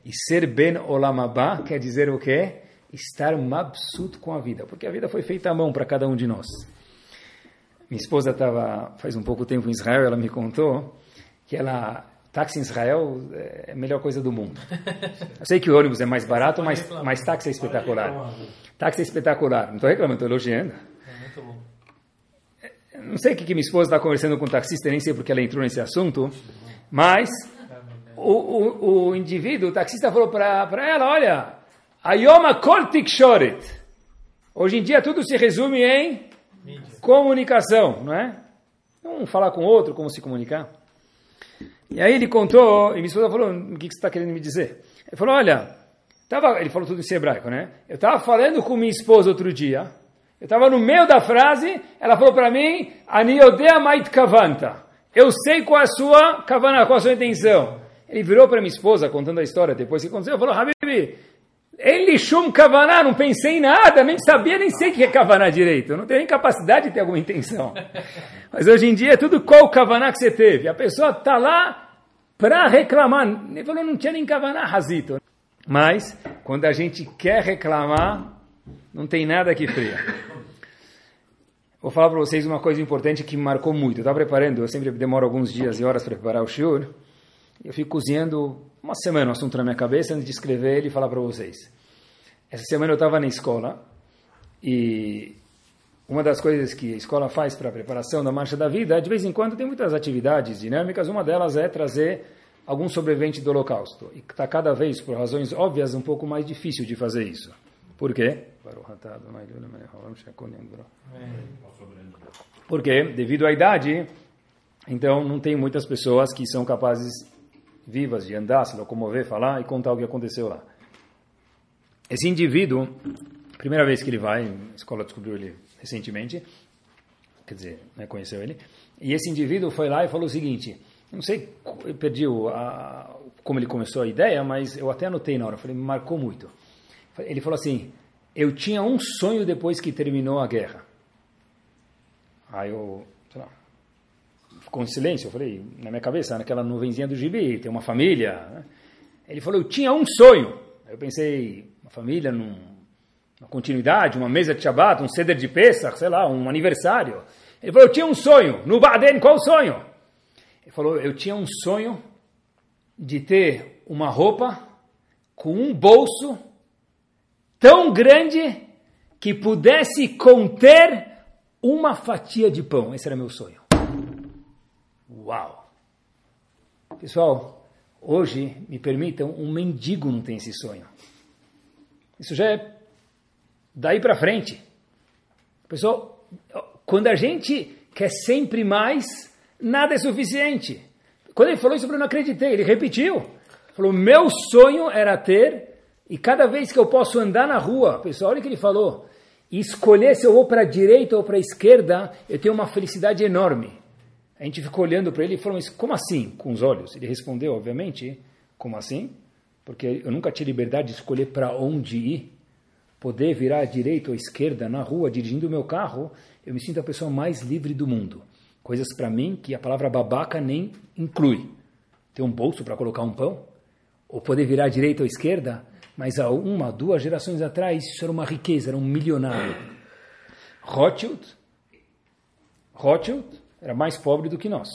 E ser ben olamabá quer dizer o quê? Estar mabsut com a vida, porque a vida foi feita à mão para cada um de nós. Minha esposa estava faz um pouco tempo em Israel, ela me contou que ela táxi em Israel é a melhor coisa do mundo. Eu sei que o ônibus é mais barato, mas, mas táxi é espetacular. Táxi é espetacular. Não estou reclamando, estou elogiando. É bom não sei o que, que minha esposa está conversando com o taxista, nem sei porque ela entrou nesse assunto, mas o, o, o indivíduo, o taxista falou para ela, olha, Ayoma kol tikshoret. Hoje em dia tudo se resume em comunicação, não é? Um falar com o outro, como se comunicar. E aí ele contou, e minha esposa falou, o que, que você está querendo me dizer? Ele falou, olha, tava, ele falou tudo em hebraico, né? Eu estava falando com minha esposa outro dia, Eu estava no meio da frase, ela falou para mim, Aniodea mait kavanta. Eu sei qual é a sua kavana, qual a sua intenção. Ele virou para minha esposa, contando a história depois que aconteceu, falou, Habibi, ele chum kavaná, não pensei em nada, nem sabia, nem sei o que é kavaná direito. Eu não tenho nem capacidade de ter alguma intenção. Mas hoje em dia é tudo qual kavaná que você teve. A pessoa está lá para reclamar. Ele falou, não tinha nem kavaná, razito. Mas, quando a gente quer reclamar, não tem nada que freia. Vou falar para vocês uma coisa importante que me marcou muito. Eu estava preparando, eu sempre demoro alguns dias e horas para preparar o shiur. Eu fico cozinhando uma semana o assunto na minha cabeça antes de escrever ele e falar para vocês. Essa semana eu estava na escola e uma das coisas que a escola faz para a preparação da marcha da vida, de vez em quando tem muitas atividades dinâmicas, uma delas é trazer algum sobrevivente do holocausto. E está cada vez, por razões óbvias, um pouco mais difícil de fazer isso. Por quê? Porque, devido à idade, então não tem muitas pessoas que são capazes vivas de andar, se locomover, falar e contar o que aconteceu lá. Esse indivíduo, primeira vez que ele vai, a escola descobriu ele recentemente, quer dizer, né, conheceu ele, e esse indivíduo foi lá e falou o seguinte, não sei, eu perdi o, a, como ele começou a ideia, mas eu até anotei na hora, falei, me marcou muito. Ele falou assim, eu tinha um sonho depois que terminou a guerra. Aí eu, sei lá, ficou em silêncio, eu falei, na minha cabeça, naquela nuvenzinha do gibi, tem uma família. Né? Ele falou, eu tinha um sonho. Eu pensei, uma família num, uma continuidade, uma mesa de Shabbat, um ceder de Pesach, sei lá, um aniversário. Ele falou, eu tinha um sonho. No Baden, qual o sonho? Ele falou, eu tinha um sonho de ter uma roupa com um bolso tão grande que pudesse conter uma fatia de pão. Esse era meu sonho. Uau! Pessoal, hoje, me permitam, um mendigo não tem esse sonho. Isso já é daí para frente. Pessoal, quando a gente quer sempre mais, nada é suficiente. Quando ele falou isso, eu não acreditei. Ele repetiu. Falou: meu sonho era ter, e cada vez que eu posso andar na rua, pessoal, olha o que ele falou, e escolher se eu vou para a direita ou para a esquerda, eu tenho uma felicidade enorme. A gente ficou olhando para ele e falou, como assim? Com os olhos. Ele respondeu, obviamente, como assim? Porque eu nunca tive liberdade de escolher para onde ir. Poder virar à direita ou à esquerda na rua, dirigindo o meu carro, eu me sinto a pessoa mais livre do mundo. Coisas para mim que a palavra babaca nem inclui. Ter um bolso para colocar um pão? Ou poder virar à direita ou à esquerda? Mas há uma, duas gerações atrás, isso era uma riqueza, era um milionário. Rothschild, Rothschild era mais pobre do que nós.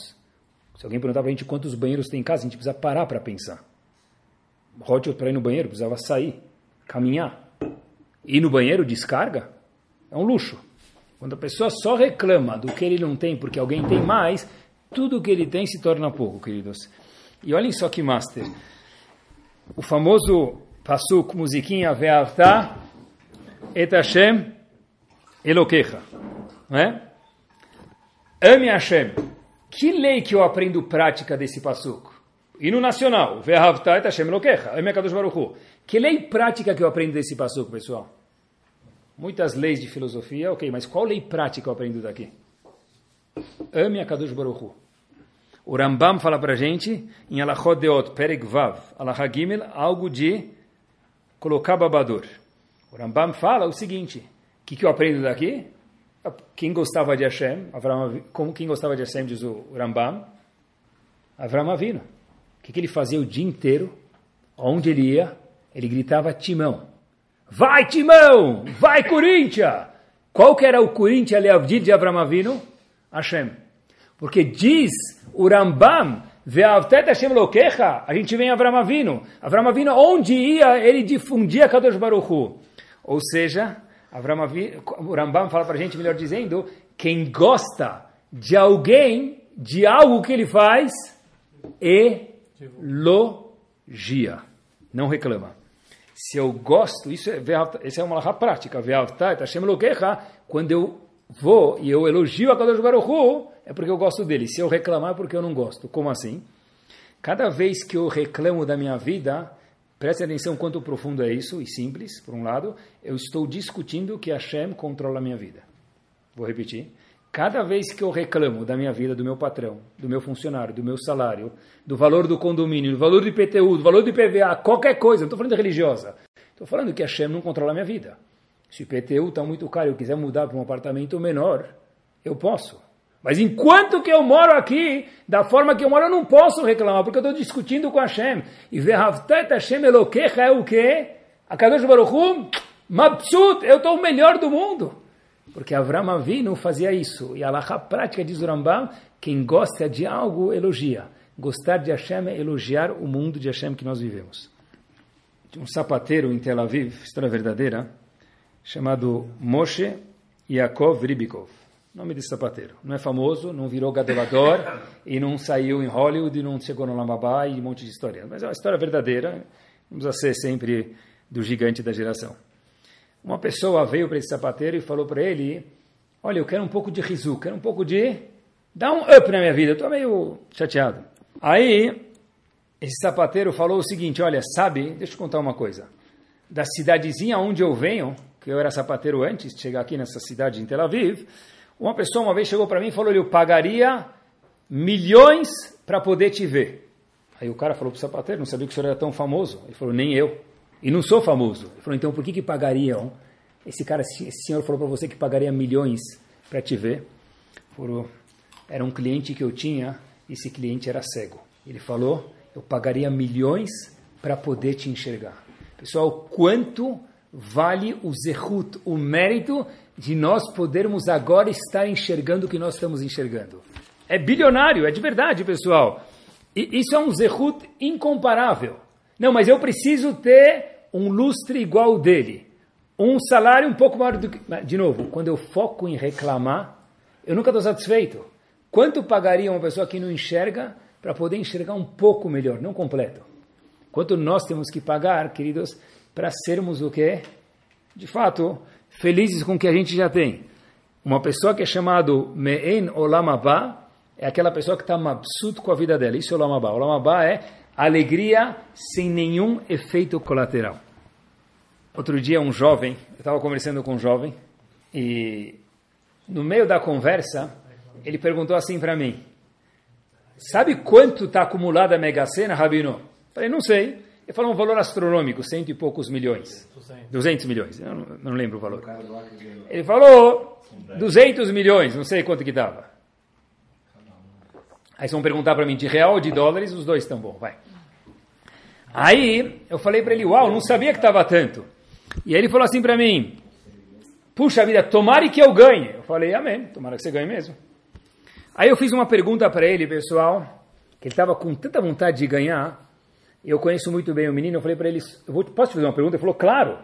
Se alguém perguntar para a gente quantos banheiros tem em casa, a gente precisa parar para pensar. Rothschild, para ir no banheiro, precisava sair, caminhar. Ir no banheiro, descarga, é um luxo. Quando a pessoa só reclama do que ele não tem porque alguém tem mais, tudo que ele tem se torna pouco, queridos. E olhem só que master. O famoso Pasuk, musiquinha, Ve'avta et Hashem Elokecha. Não é? Ame Hashem. Que lei que eu aprendo prática desse Pasuk? E no nacional, Ve'avta et Hashem Elokecha. Ame Kadosh Baruch Que lei prática que eu aprendo desse Pasuk, pessoal? Muitas leis de filosofia, ok, mas qual lei prática eu aprendo daqui? Ame a Kadosh Baruch O Rambam fala para gente, em Alachot Deot, Perek Vav, algo de colocar babador. O Rambam fala o seguinte: o que, que eu aprendo daqui? Quem gostava de Hashem, Avram, como quem gostava de Hashem, diz o Rambam, Avram Avino. O que, que ele fazia o dia inteiro? Onde ele ia, ele gritava Timão. Vai Timão! Vai Corinthians! Qual que era o Corinthians Leavdil de Avram Avino? Hashem. Porque diz o Rambam Hashem Lokecha, a gente vem a Avram Avinu. Avram Avinu, onde ia, ele difundia Kadosh Baruch Hu. Ou seja, Avram Avinu, o Rambam fala para a gente, melhor dizendo, quem gosta de alguém, de algo que ele faz, elogia. Não reclama. Se eu gosto, isso é, essa é uma lahá prática, quando eu vou e eu elogio a Kadosh Baruch é porque eu gosto dele. Se eu reclamar é porque eu não gosto. Como assim? Cada vez que eu reclamo da minha vida, Preste atenção quanto profundo é isso, e simples, por um lado. Eu estou discutindo que Hashem controla a minha vida. Vou repetir. Cada vez que eu reclamo da minha vida, do meu patrão, do meu funcionário, do meu salário, do valor do condomínio, do valor do IPTU, do valor do IPVA, qualquer coisa, não estou falando religiosa, estou falando que Hashem não controla a minha vida. Se o IPTU está muito caro e eu quiser mudar para um apartamento menor, eu posso. Mas enquanto que eu moro aqui, da forma que eu moro, eu não posso reclamar, porque eu estou discutindo com Hashem. E Vehavtet Hashem Elokecha é o quê? A Kadosh Baruch Hu, Mabsut, eu estou o melhor do mundo. Porque Avram Avinu fazia isso. E a Alaha prática diz o Rambam, quem gosta de algo, elogia. Gostar de Hashem é elogiar o mundo de Hashem que nós vivemos. Um sapateiro em Tel Aviv, história verdadeira, chamado Moshe Yaakov Ribikov. Nome de sapateiro. Não é famoso, não virou gadolador e não saiu em Hollywood e não chegou no Lamabá e um monte de história. Mas é uma história verdadeira. Vamos a ser sempre do gigante da geração. Uma pessoa veio para esse sapateiro e falou para ele: Olha, eu quero um pouco de risu, quero um pouco de. Dá um up na minha vida, eu estou meio chateado. Aí, esse sapateiro falou o seguinte: Olha, sabe, deixa eu contar uma coisa. Da cidadezinha onde eu venho, que eu era sapateiro antes de chegar aqui nessa cidade em Tel Aviv, uma pessoa uma vez chegou para mim e falou: Eu pagaria milhões para poder te ver. Aí o cara falou para o sapateiro: Não sabia que o senhor era tão famoso. Ele falou: Nem eu. E não sou famoso. Ele falou: Então por que, que pagariam? Esse cara, esse senhor falou para você que pagaria milhões para te ver. Falou, era um cliente que eu tinha, esse cliente era cego. Ele falou: Eu pagaria milhões para poder te enxergar. Pessoal, quanto vale o zehut, o mérito de nós podermos agora estar enxergando o que nós estamos enxergando. É bilionário, é de verdade, pessoal. E isso é um zehut incomparável. Não, mas eu preciso ter um lustre igual dele. Um salário um pouco maior do que. De novo, quando eu foco em reclamar, eu nunca estou satisfeito. Quanto pagaria uma pessoa que não enxerga para poder enxergar um pouco melhor, não completo? Quanto nós temos que pagar, queridos, para sermos o quê? De fato, felizes com o que a gente já tem. Uma pessoa que é chamado Me'en Olamabá é aquela pessoa que está mabsut com a vida dela. Isso é Olamabá. Olamabá é alegria sem nenhum efeito colateral. Outro dia, um jovem, eu estava conversando com um jovem, e no meio da conversa, ele perguntou assim para mim: Sabe quanto está acumulada a Mega Sena, Rabino? Falei, não sei. Ele falou um valor astronômico, cento e poucos milhões. 200 milhões, eu não, não lembro o valor. Ele falou 200 milhões, não sei quanto que dava. Aí vocês vão perguntar para mim, de real ou de dólares, os dois estão bom, vai. Aí eu falei para ele, uau, não sabia que estava tanto. E aí ele falou assim para mim, puxa vida, tomara que eu ganhe. Eu falei, amém, tomara que você ganhe mesmo. Aí eu fiz uma pergunta para ele, pessoal, que ele estava com tanta vontade de ganhar, eu conheço muito bem o menino, eu falei para ele, posso te fazer uma pergunta? Ele falou, claro.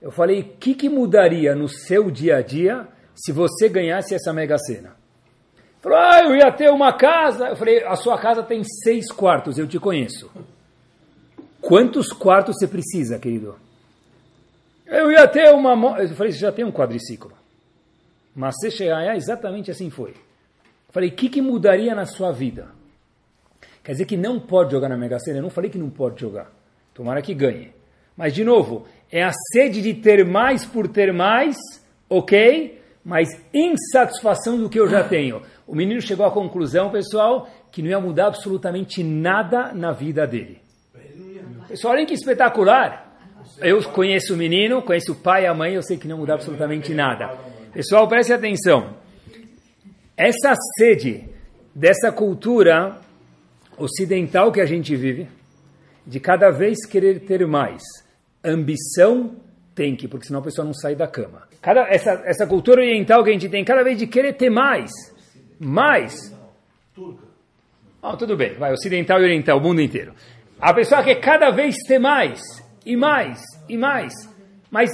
Eu falei, o que, que mudaria no seu dia a dia se você ganhasse essa mega cena? Ele falou, ah, eu ia ter uma casa. Eu falei, a sua casa tem seis quartos, eu te conheço. Quantos quartos você precisa, querido? Eu ia ter uma... Eu falei, você já tem um quadriciclo. Mas você chegar exatamente assim foi. Eu falei, o que, que mudaria na sua vida? Quer dizer que não pode jogar na Mega Sena. Eu não falei que não pode jogar. Tomara que ganhe. Mas, de novo, é a sede de ter mais por ter mais, ok? Mas insatisfação do que eu já tenho. O menino chegou à conclusão, pessoal, que não ia mudar absolutamente nada na vida dele. Pessoal, olha que espetacular. Eu conheço o menino, conheço o pai e a mãe, eu sei que não muda absolutamente nada. Pessoal, preste atenção. Essa sede dessa cultura ocidental que a gente vive, de cada vez querer ter mais. Ambição tem que, porque senão a pessoa não sai da cama. Cada, essa, essa cultura oriental que a gente tem, cada vez de querer ter mais. Mais. Oh, tudo bem, vai, ocidental e oriental, o mundo inteiro. A pessoa quer cada vez ter mais, e mais, e mais. Mas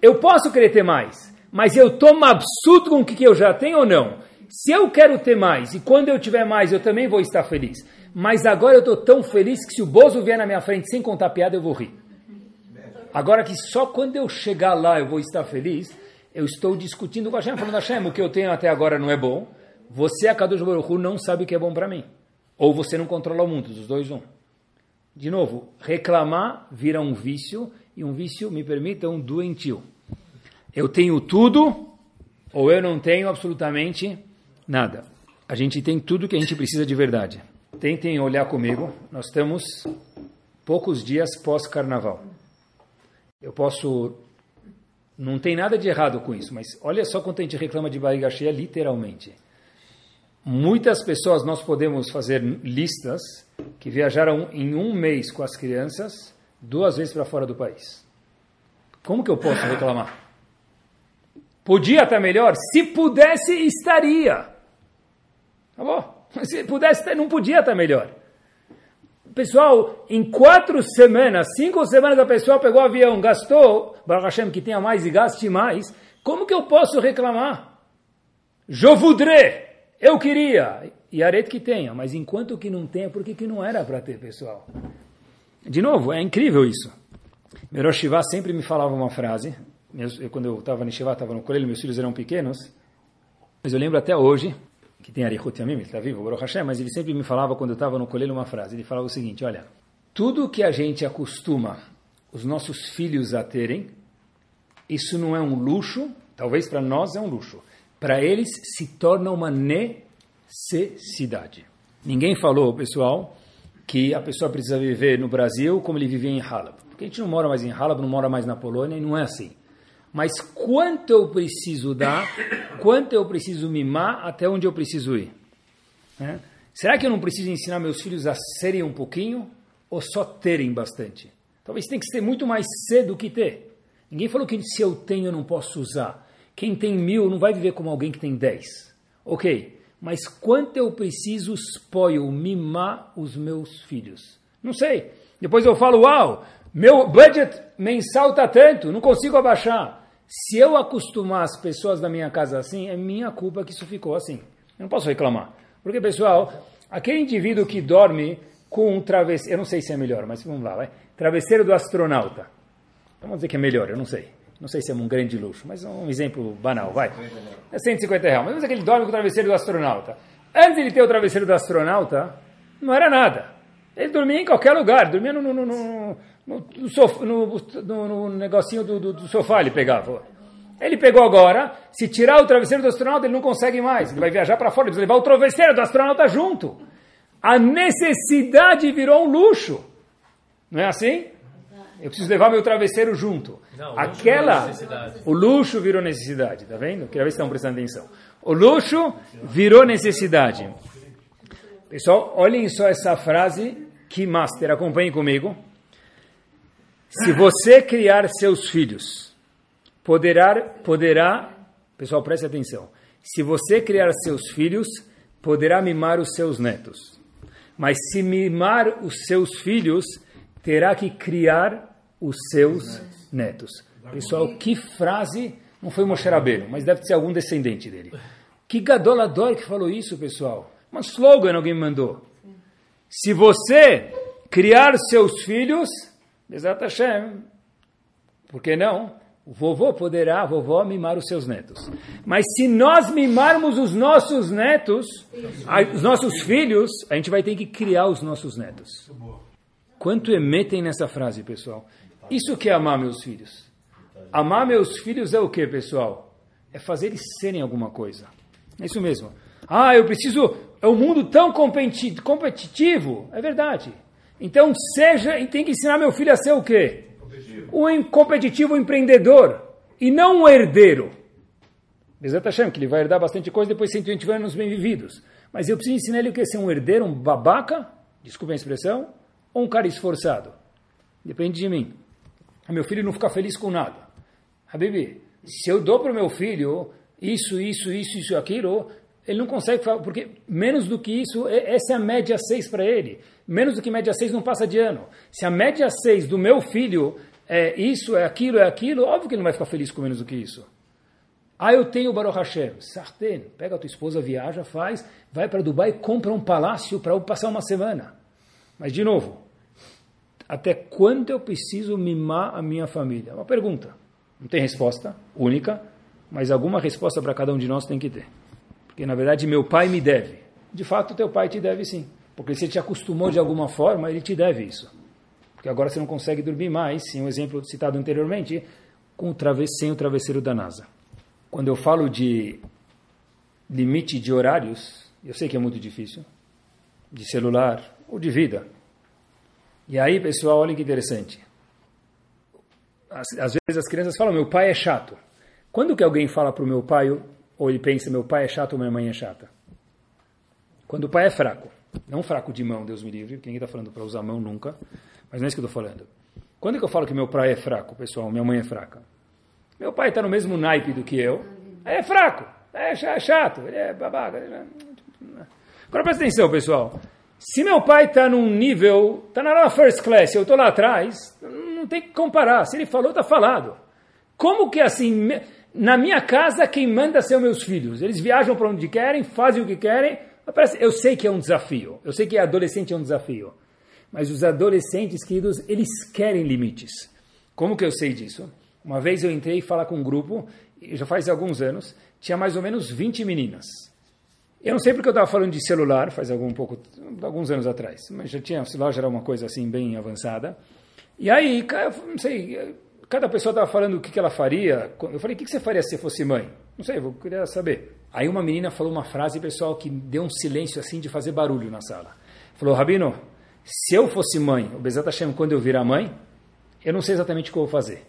eu posso querer ter mais, mas eu tomo absurdo com o que eu já tenho ou não? Se eu quero ter mais, e quando eu tiver mais, eu também vou estar feliz mas agora eu estou tão feliz que se o Bozo vier na minha frente sem contar piada, eu vou rir. Agora que só quando eu chegar lá eu vou estar feliz, eu estou discutindo com a Hashem, falando, Hashem, o que eu tenho até agora não é bom, você, a Kadosh Baruch não sabe o que é bom para mim. Ou você não controla o mundo, dos dois um. De novo, reclamar vira um vício, e um vício, me permita, um doentio. Eu tenho tudo, ou eu não tenho absolutamente nada. A gente tem tudo que a gente precisa de verdade. Tentem olhar comigo, nós estamos poucos dias pós-carnaval. Eu posso. Não tem nada de errado com isso, mas olha só quanto a gente reclama de barriga cheia, literalmente. Muitas pessoas, nós podemos fazer listas que viajaram em um mês com as crianças duas vezes para fora do país. Como que eu posso reclamar? Podia estar melhor? Se pudesse, estaria. Tá bom? Se pudesse, não podia estar melhor. Pessoal, em quatro semanas, cinco semanas, a pessoa pegou o avião, gastou, Baruch Hashem, que tenha mais e gaste mais. Como que eu posso reclamar? Je voudrais, eu queria, e areto que tenha, mas enquanto que não tenha, por que, que não era para ter, pessoal? De novo, é incrível isso. Meroshiva sempre me falava uma frase, eu, quando eu estava no Shiva, estava no colégio, meus filhos eram pequenos, mas eu lembro até hoje, que tem Arihut Yamim, ele está vivo, Baruch Hashem, mas ele sempre me falava quando eu estava no colégio uma frase. Ele falava o seguinte: olha, tudo que a gente acostuma os nossos filhos a terem, isso não é um luxo, talvez para nós é um luxo, para eles se torna uma necessidade. Ninguém falou, pessoal, que a pessoa precisa viver no Brasil como ele vivia em Halab. Porque a gente não mora mais em Halab, não mora mais na Polônia, e não é assim mas quanto eu preciso dar, quanto eu preciso mimar, até onde eu preciso ir. Né? Será que eu não preciso ensinar meus filhos a serem um pouquinho ou só terem bastante? Talvez tenha que ser muito mais cedo que ter. Ninguém falou que se eu tenho eu não posso usar. Quem tem mil não vai viver como alguém que tem dez. Ok, mas quanto eu preciso spoil, mimar os meus filhos? Não sei. Depois eu falo, uau, meu budget mensal está tanto, não consigo abaixar. Se eu acostumar as pessoas da minha casa assim, é minha culpa que isso ficou assim. Eu não posso reclamar. Porque, pessoal, aquele indivíduo que dorme com um travesseiro, eu não sei se é melhor, mas vamos lá, vai. Travesseiro do astronauta. Vamos dizer que é melhor, eu não sei. Não sei se é um grande luxo, mas é um exemplo banal, vai. É 150 reais. Mas vamos dizer que ele dorme com o travesseiro do astronauta. Antes de ter o travesseiro do astronauta, não era nada. Ele dormia em qualquer lugar, dormia no, no, no, no, no, sof, no, no negocinho do, do, do, sofá, ele pegava. Ele pegou agora, se tirar o travesseiro do astronauta, ele não consegue mais. Ele vai viajar para fora, ele precisa levar o travesseiro do astronauta junto. A necessidade virou um luxo. Não é assim? Eu preciso levar meu travesseiro junto. Não, Aquela, o luxo virou necessidade, tá vendo? Queria ver se estão prestando atenção. O luxo virou necessidade. Pessoal, olhem só essa frase que master, acompanhe comigo. Se você criar seus filhos, poderá, poderá, pessoal, preste atenção. Se você criar seus filhos, poderá mimar os seus netos. Mas se mimar os seus filhos, terá que criar os seus netos. Pessoal, que frase, não foi Moshe Rabbeinu, mas deve ser algum descendente dele. Que gadolador que falou isso, pessoal. Um slogan alguém mandou. Se você criar seus filhos, Bezat Hashem, por que não? O vovô poderá, a vovó, mimar os seus netos. Mas se nós mimarmos os nossos netos, os nossos filhos, a gente vai ter que criar os nossos netos. Quanto emitem nessa frase, pessoal? Isso que é amar meus filhos. Amar meus filhos é o que, pessoal? É fazer eles serem alguma coisa. É isso mesmo. Ah, eu preciso. É um mundo tão competitivo. É verdade. Então seja e tem que ensinar meu filho a ser o quê? Um competitivo empreendedor e não um herdeiro. Bezat Hashem, que ele vai herdar bastante coisa depois de 120 anos bem vividos. Mas eu preciso ensinar ele o que? Ser um herdeiro, um babaca, desculpe a expressão, ou um cara esforçado. Depende de mim. Meu filho não fica feliz com nada. Habibi, se eu dou para o meu filho isso, isso, isso, isso, aquilo, ele não consegue falar, porque menos do que isso, essa é a média 6 para ele. Menos do que média 6 não passa de ano. Se a média 6 do meu filho é isso, é aquilo, é aquilo, óbvio que ele não vai ficar feliz com menos do que isso. Ah, eu tenho Baruch Hashem. Sarten, pega a tua esposa, viaja, faz, vai para Dubai, compra um palácio para passar uma semana. Mas, de novo, até quando eu preciso mimar a minha família? Uma pergunta. Não tem resposta única, mas alguma resposta para cada um de nós tem que ter. Porque, na verdade, meu pai me deve. De fato, teu pai te deve sim. Porque se ele te acostumou de alguma forma, ele te deve isso. Porque agora você não consegue dormir mais, em um exemplo citado anteriormente, com o sem o travesseiro da NASA. Quando eu falo de limite de horários, eu sei que é muito difícil, de celular ou de vida. E aí, pessoal, olha que interessante. Às, às vezes as crianças falam, meu pai é chato. Quando que alguém fala para o meu pai, ou ele pensa, meu pai é chato ou minha mãe é chata? Quando o pai é fraco. Não fraco de mão, Deus me livre. Quem está falando para usar mão nunca. Mas não é isso que eu estou falando. Quando que eu falo que meu pai é fraco, pessoal? Minha mãe é fraca. Meu pai está no mesmo naipe do que eu. É fraco. É chato. Ele é babaca. É- Agora presta atenção, pessoal. Se meu pai está num nível, está na first class, eu estou lá atrás, não tem que comparar. Se ele falou, está falado. Como que assim, na minha casa, quem manda são meus filhos? Eles viajam para onde querem, fazem o que querem. Eu sei que é um desafio. Eu sei que adolescente é um desafio. Mas os adolescentes, queridos, eles querem limites. Como que eu sei disso? Uma vez eu entrei falar com um grupo, já faz alguns anos, tinha mais ou menos 20 meninas. Eu não sei porque eu estava falando de celular, faz algum pouco, alguns anos atrás, mas já tinha, celular já era uma coisa assim bem avançada. E aí, não sei, cada pessoa estava falando o que, que ela faria. Eu falei, o que, que você faria se fosse mãe? Não sei, eu queria saber. Aí uma menina falou uma frase, pessoal, que deu um silêncio assim de fazer barulho na sala. Falou, Rabino, se eu fosse mãe, o Bezat Hashem, quando eu virar mãe, eu não sei exatamente o que eu vou fazer.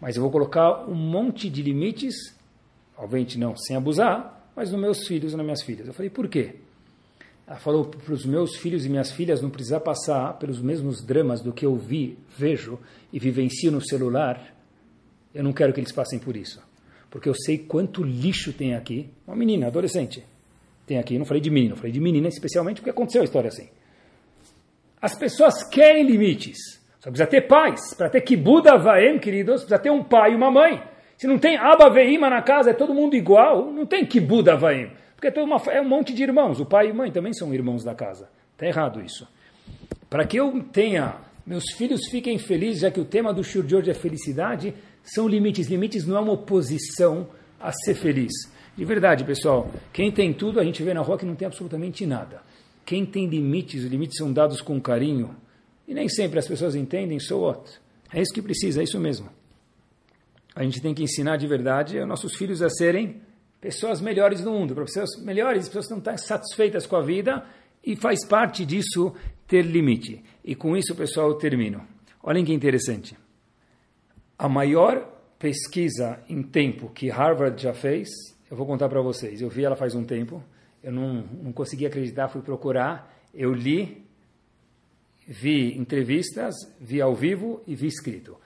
Mas eu vou colocar um monte de limites, obviamente não sem abusar, mas nos meus filhos e nas minhas filhas. Eu falei, por quê? Ela falou para os meus filhos e minhas filhas não precisar passar pelos mesmos dramas do que eu vi, vejo e vivencio no celular. Eu não quero que eles passem por isso. Porque eu sei quanto lixo tem aqui. Uma menina, adolescente, tem aqui. Não falei de menino, falei de menina especialmente porque aconteceu a história assim. As pessoas querem limites. Só precisa ter pais. Para ter kibuda vaem, queridos, precisa ter um pai e uma mãe. Se não tem Abba Veima na casa, é todo mundo igual, não tem Kibuda Vaim. Porque é, uma, é um monte de irmãos. O pai e mãe também são irmãos da casa. Está errado isso. Para que eu tenha, meus filhos fiquem felizes, já que o tema do Shur de hoje é felicidade, são limites. Limites não é uma oposição a ser feliz. De verdade, pessoal, quem tem tudo, a gente vê na rua que não tem absolutamente nada. Quem tem limites, os limites são dados com carinho. E nem sempre as pessoas entendem, so what? É isso que precisa, é isso mesmo a gente tem que ensinar de verdade os nossos filhos a serem pessoas melhores no mundo, pessoas melhores, pessoas que não estão satisfeitas com a vida e faz parte disso ter limite. E com isso, pessoal, eu termino. Olhem que interessante. A maior pesquisa em tempo que Harvard já fez, eu vou contar para vocês. Eu vi ela faz um tempo, eu não, não consegui acreditar, fui procurar, eu li, vi entrevistas, vi ao vivo e vi escrito.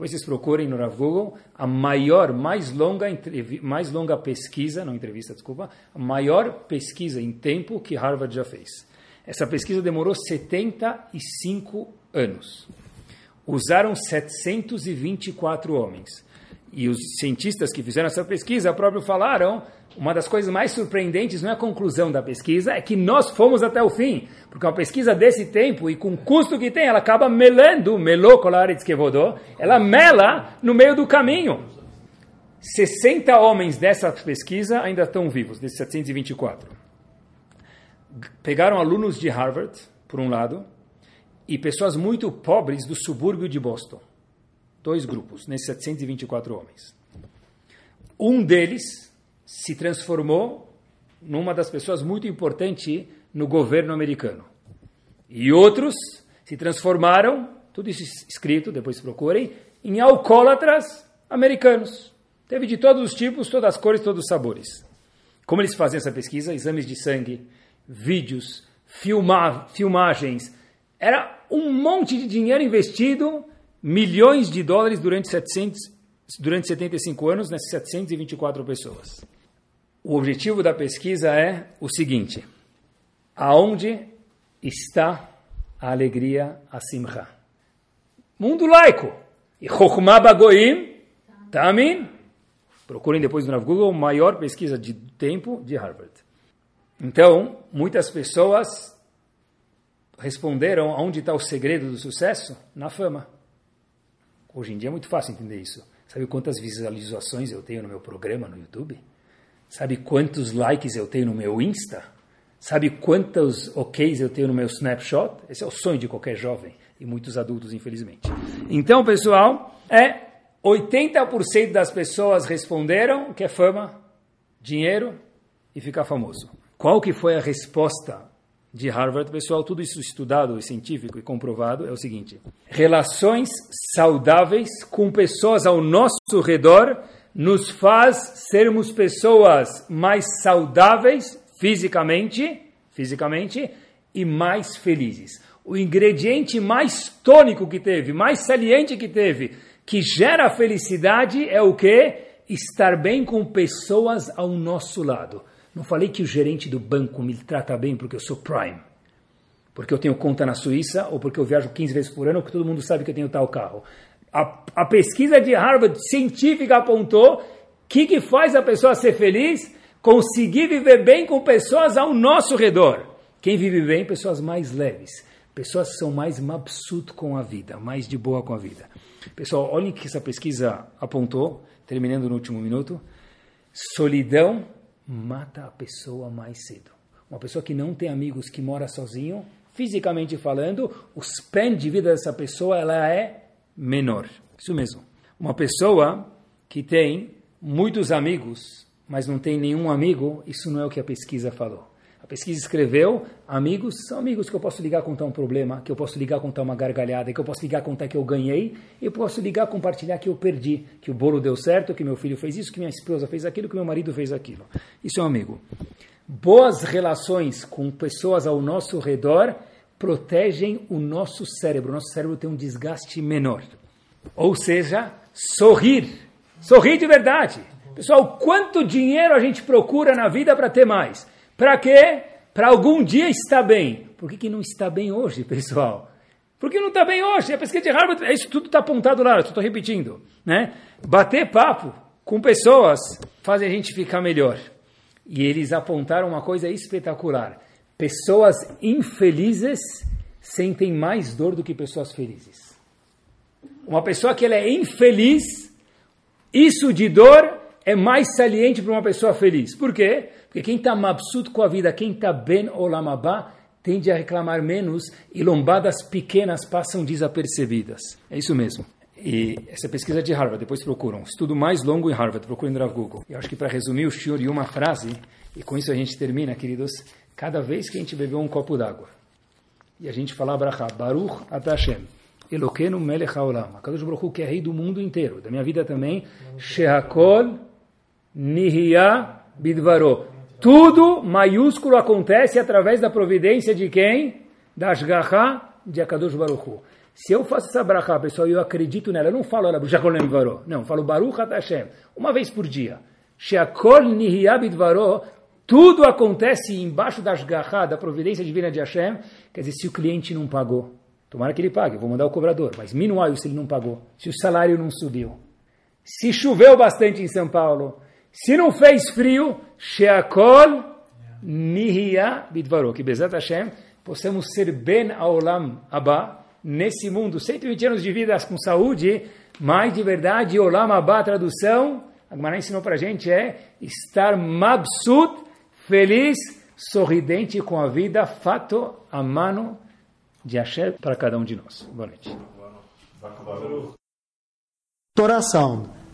Depois vocês procurem no Rav Google a maior, mais longa, mais longa pesquisa, não entrevista, desculpa, a maior pesquisa em tempo que Harvard já fez. Essa pesquisa demorou 75 anos. Usaram 724 homens. E os cientistas que fizeram essa pesquisa próprio falaram uma das coisas mais surpreendentes não é a conclusão da pesquisa, é que nós fomos até o fim. Porque uma pesquisa desse tempo e com o custo que tem, ela acaba melando, melou colares que vodou, ela mela no meio do caminho. 60 homens dessa pesquisa ainda estão vivos, desses 724. Pegaram alunos de Harvard, por um lado, e pessoas muito pobres do subúrbio de Boston. Dois grupos, nesses 724 homens. Um deles se transformou numa das pessoas muito importantes no governo americano. E outros se transformaram, tudo isso escrito, depois procurem, em alcoólatras americanos. Teve de todos os tipos, todas as cores, todos os sabores. Como eles fazem essa pesquisa? Exames de sangue, vídeos, filma, filmagens. Era um monte de dinheiro investido, milhões de dólares durante, 700, durante 75 anos nessas 724 pessoas. O objetivo da pesquisa é o seguinte: aonde está a alegria, a? Mundo laico. E Chokhmah Bagoim, Tamin. Procurem depois no Google, maior pesquisa de tempo de Harvard. Então, muitas pessoas responderam aonde está o segredo do sucesso? Na fama. Hoje em dia é muito fácil entender isso. Sabe quantas visualizações eu tenho no meu programa no YouTube? Sabe quantos likes eu tenho no meu Insta? Sabe quantos OKs eu tenho no meu Snapshot? Esse é o sonho de qualquer jovem. e muitos adultos, infelizmente. Então, pessoal, é 80% das pessoas responderam que é fama, dinheiro e ficar famoso. Qual que foi a resposta de Harvard, pessoal, tudo isso estudado científico e comprovado, é o seguinte: relações saudáveis com pessoas ao nosso redor nos faz sermos pessoas mais saudáveis fisicamente, fisicamente e mais felizes. O ingrediente mais tônico que teve, mais saliente que teve, que gera felicidade é o que? Estar bem com pessoas ao nosso lado. Não falei que o gerente do banco me trata bem porque eu sou Prime, porque eu tenho conta na Suíça ou porque eu viajo 15 vezes por ano ou porque todo mundo sabe que eu tenho tal carro. A, a pesquisa de Harvard científica apontou o que, que faz a pessoa ser feliz? Conseguir viver bem com pessoas ao nosso redor. Quem vive bem? Pessoas mais leves. Pessoas que são mais mabsut com a vida, mais de boa com a vida. Pessoal, olhem o que essa pesquisa apontou, terminando no último minuto. Solidão mata a pessoa mais cedo. Uma pessoa que não tem amigos, que mora sozinho, fisicamente falando, o span de vida dessa pessoa ela é menor. Isso mesmo. Uma pessoa que tem muitos amigos, mas não tem nenhum amigo, isso não é o que a pesquisa falou. A pesquisa escreveu, amigos são amigos que eu posso ligar contar um problema, que eu posso ligar contar uma gargalhada, que eu posso ligar contar que eu ganhei, eu posso ligar compartilhar que eu perdi, que o bolo deu certo, que meu filho fez isso, que minha esposa fez aquilo, que meu marido fez aquilo. Isso é um amigo. Boas relações com pessoas ao nosso redor protegem o nosso cérebro. O nosso cérebro tem um desgaste menor. Ou seja, sorrir. Sorrir de verdade. Pessoal, quanto dinheiro a gente procura na vida para ter mais? Para quê? Para algum dia estar bem. Por que, que não está bem hoje, pessoal? Por que não está bem hoje? A pesquisa de Harvard, isso tudo está apontado lá, eu estou repetindo. Né? Bater papo com pessoas faz a gente ficar melhor. E eles apontaram uma coisa espetacular. Pessoas infelizes sentem mais dor do que pessoas felizes. Uma pessoa que ela é infeliz, isso de dor é mais saliente para uma pessoa feliz. Por quê? Porque quem está mabsuto com a vida, quem está bem olamabá, tende a reclamar menos e lombadas pequenas passam desapercebidas. É isso mesmo. E essa pesquisa é de Harvard, depois procuram. Estudo mais longo em Harvard, procurem no Google. Eu acho que para resumir o shiur em uma frase, e com isso a gente termina, queridos, cada vez que a gente bebeu um copo d'água, e a gente falar Brachá, Baruch Atashem, Eloqueno Melech Haolam, Akadosh Baruch que é rei do mundo inteiro, da minha vida também, Shehakol Nihya Bidvaro, tudo maiúsculo acontece através da providência de quem? Da Ashgaha de Akadosh Baruch Hu. Se eu faço essa brachá, pessoal, eu acredito nela, eu não falo ela, Varó, não, falo Baruch Hashem, uma vez por dia. Sheakol Nihiyabid Varó, tudo acontece embaixo da Ashgaha, da providência divina de Hashem, quer dizer, se o cliente não pagou, tomara que ele pague, vou mandar o cobrador, mas minuai se ele não pagou, se o salário não subiu, se choveu bastante em São Paulo, se não fez frio, Sheakol Nihya Bidvaro. Que Bezat Hashem possamos ser Ben Aolam Abba, nesse mundo, 120 anos de vida com saúde, mas de verdade, Olam Abba, tradução, a Gemara ensinou para a gente, é estar mabsut, feliz, sorridente com a vida, fato a mano de Hashem para cada um de nós. Boa noite. Sound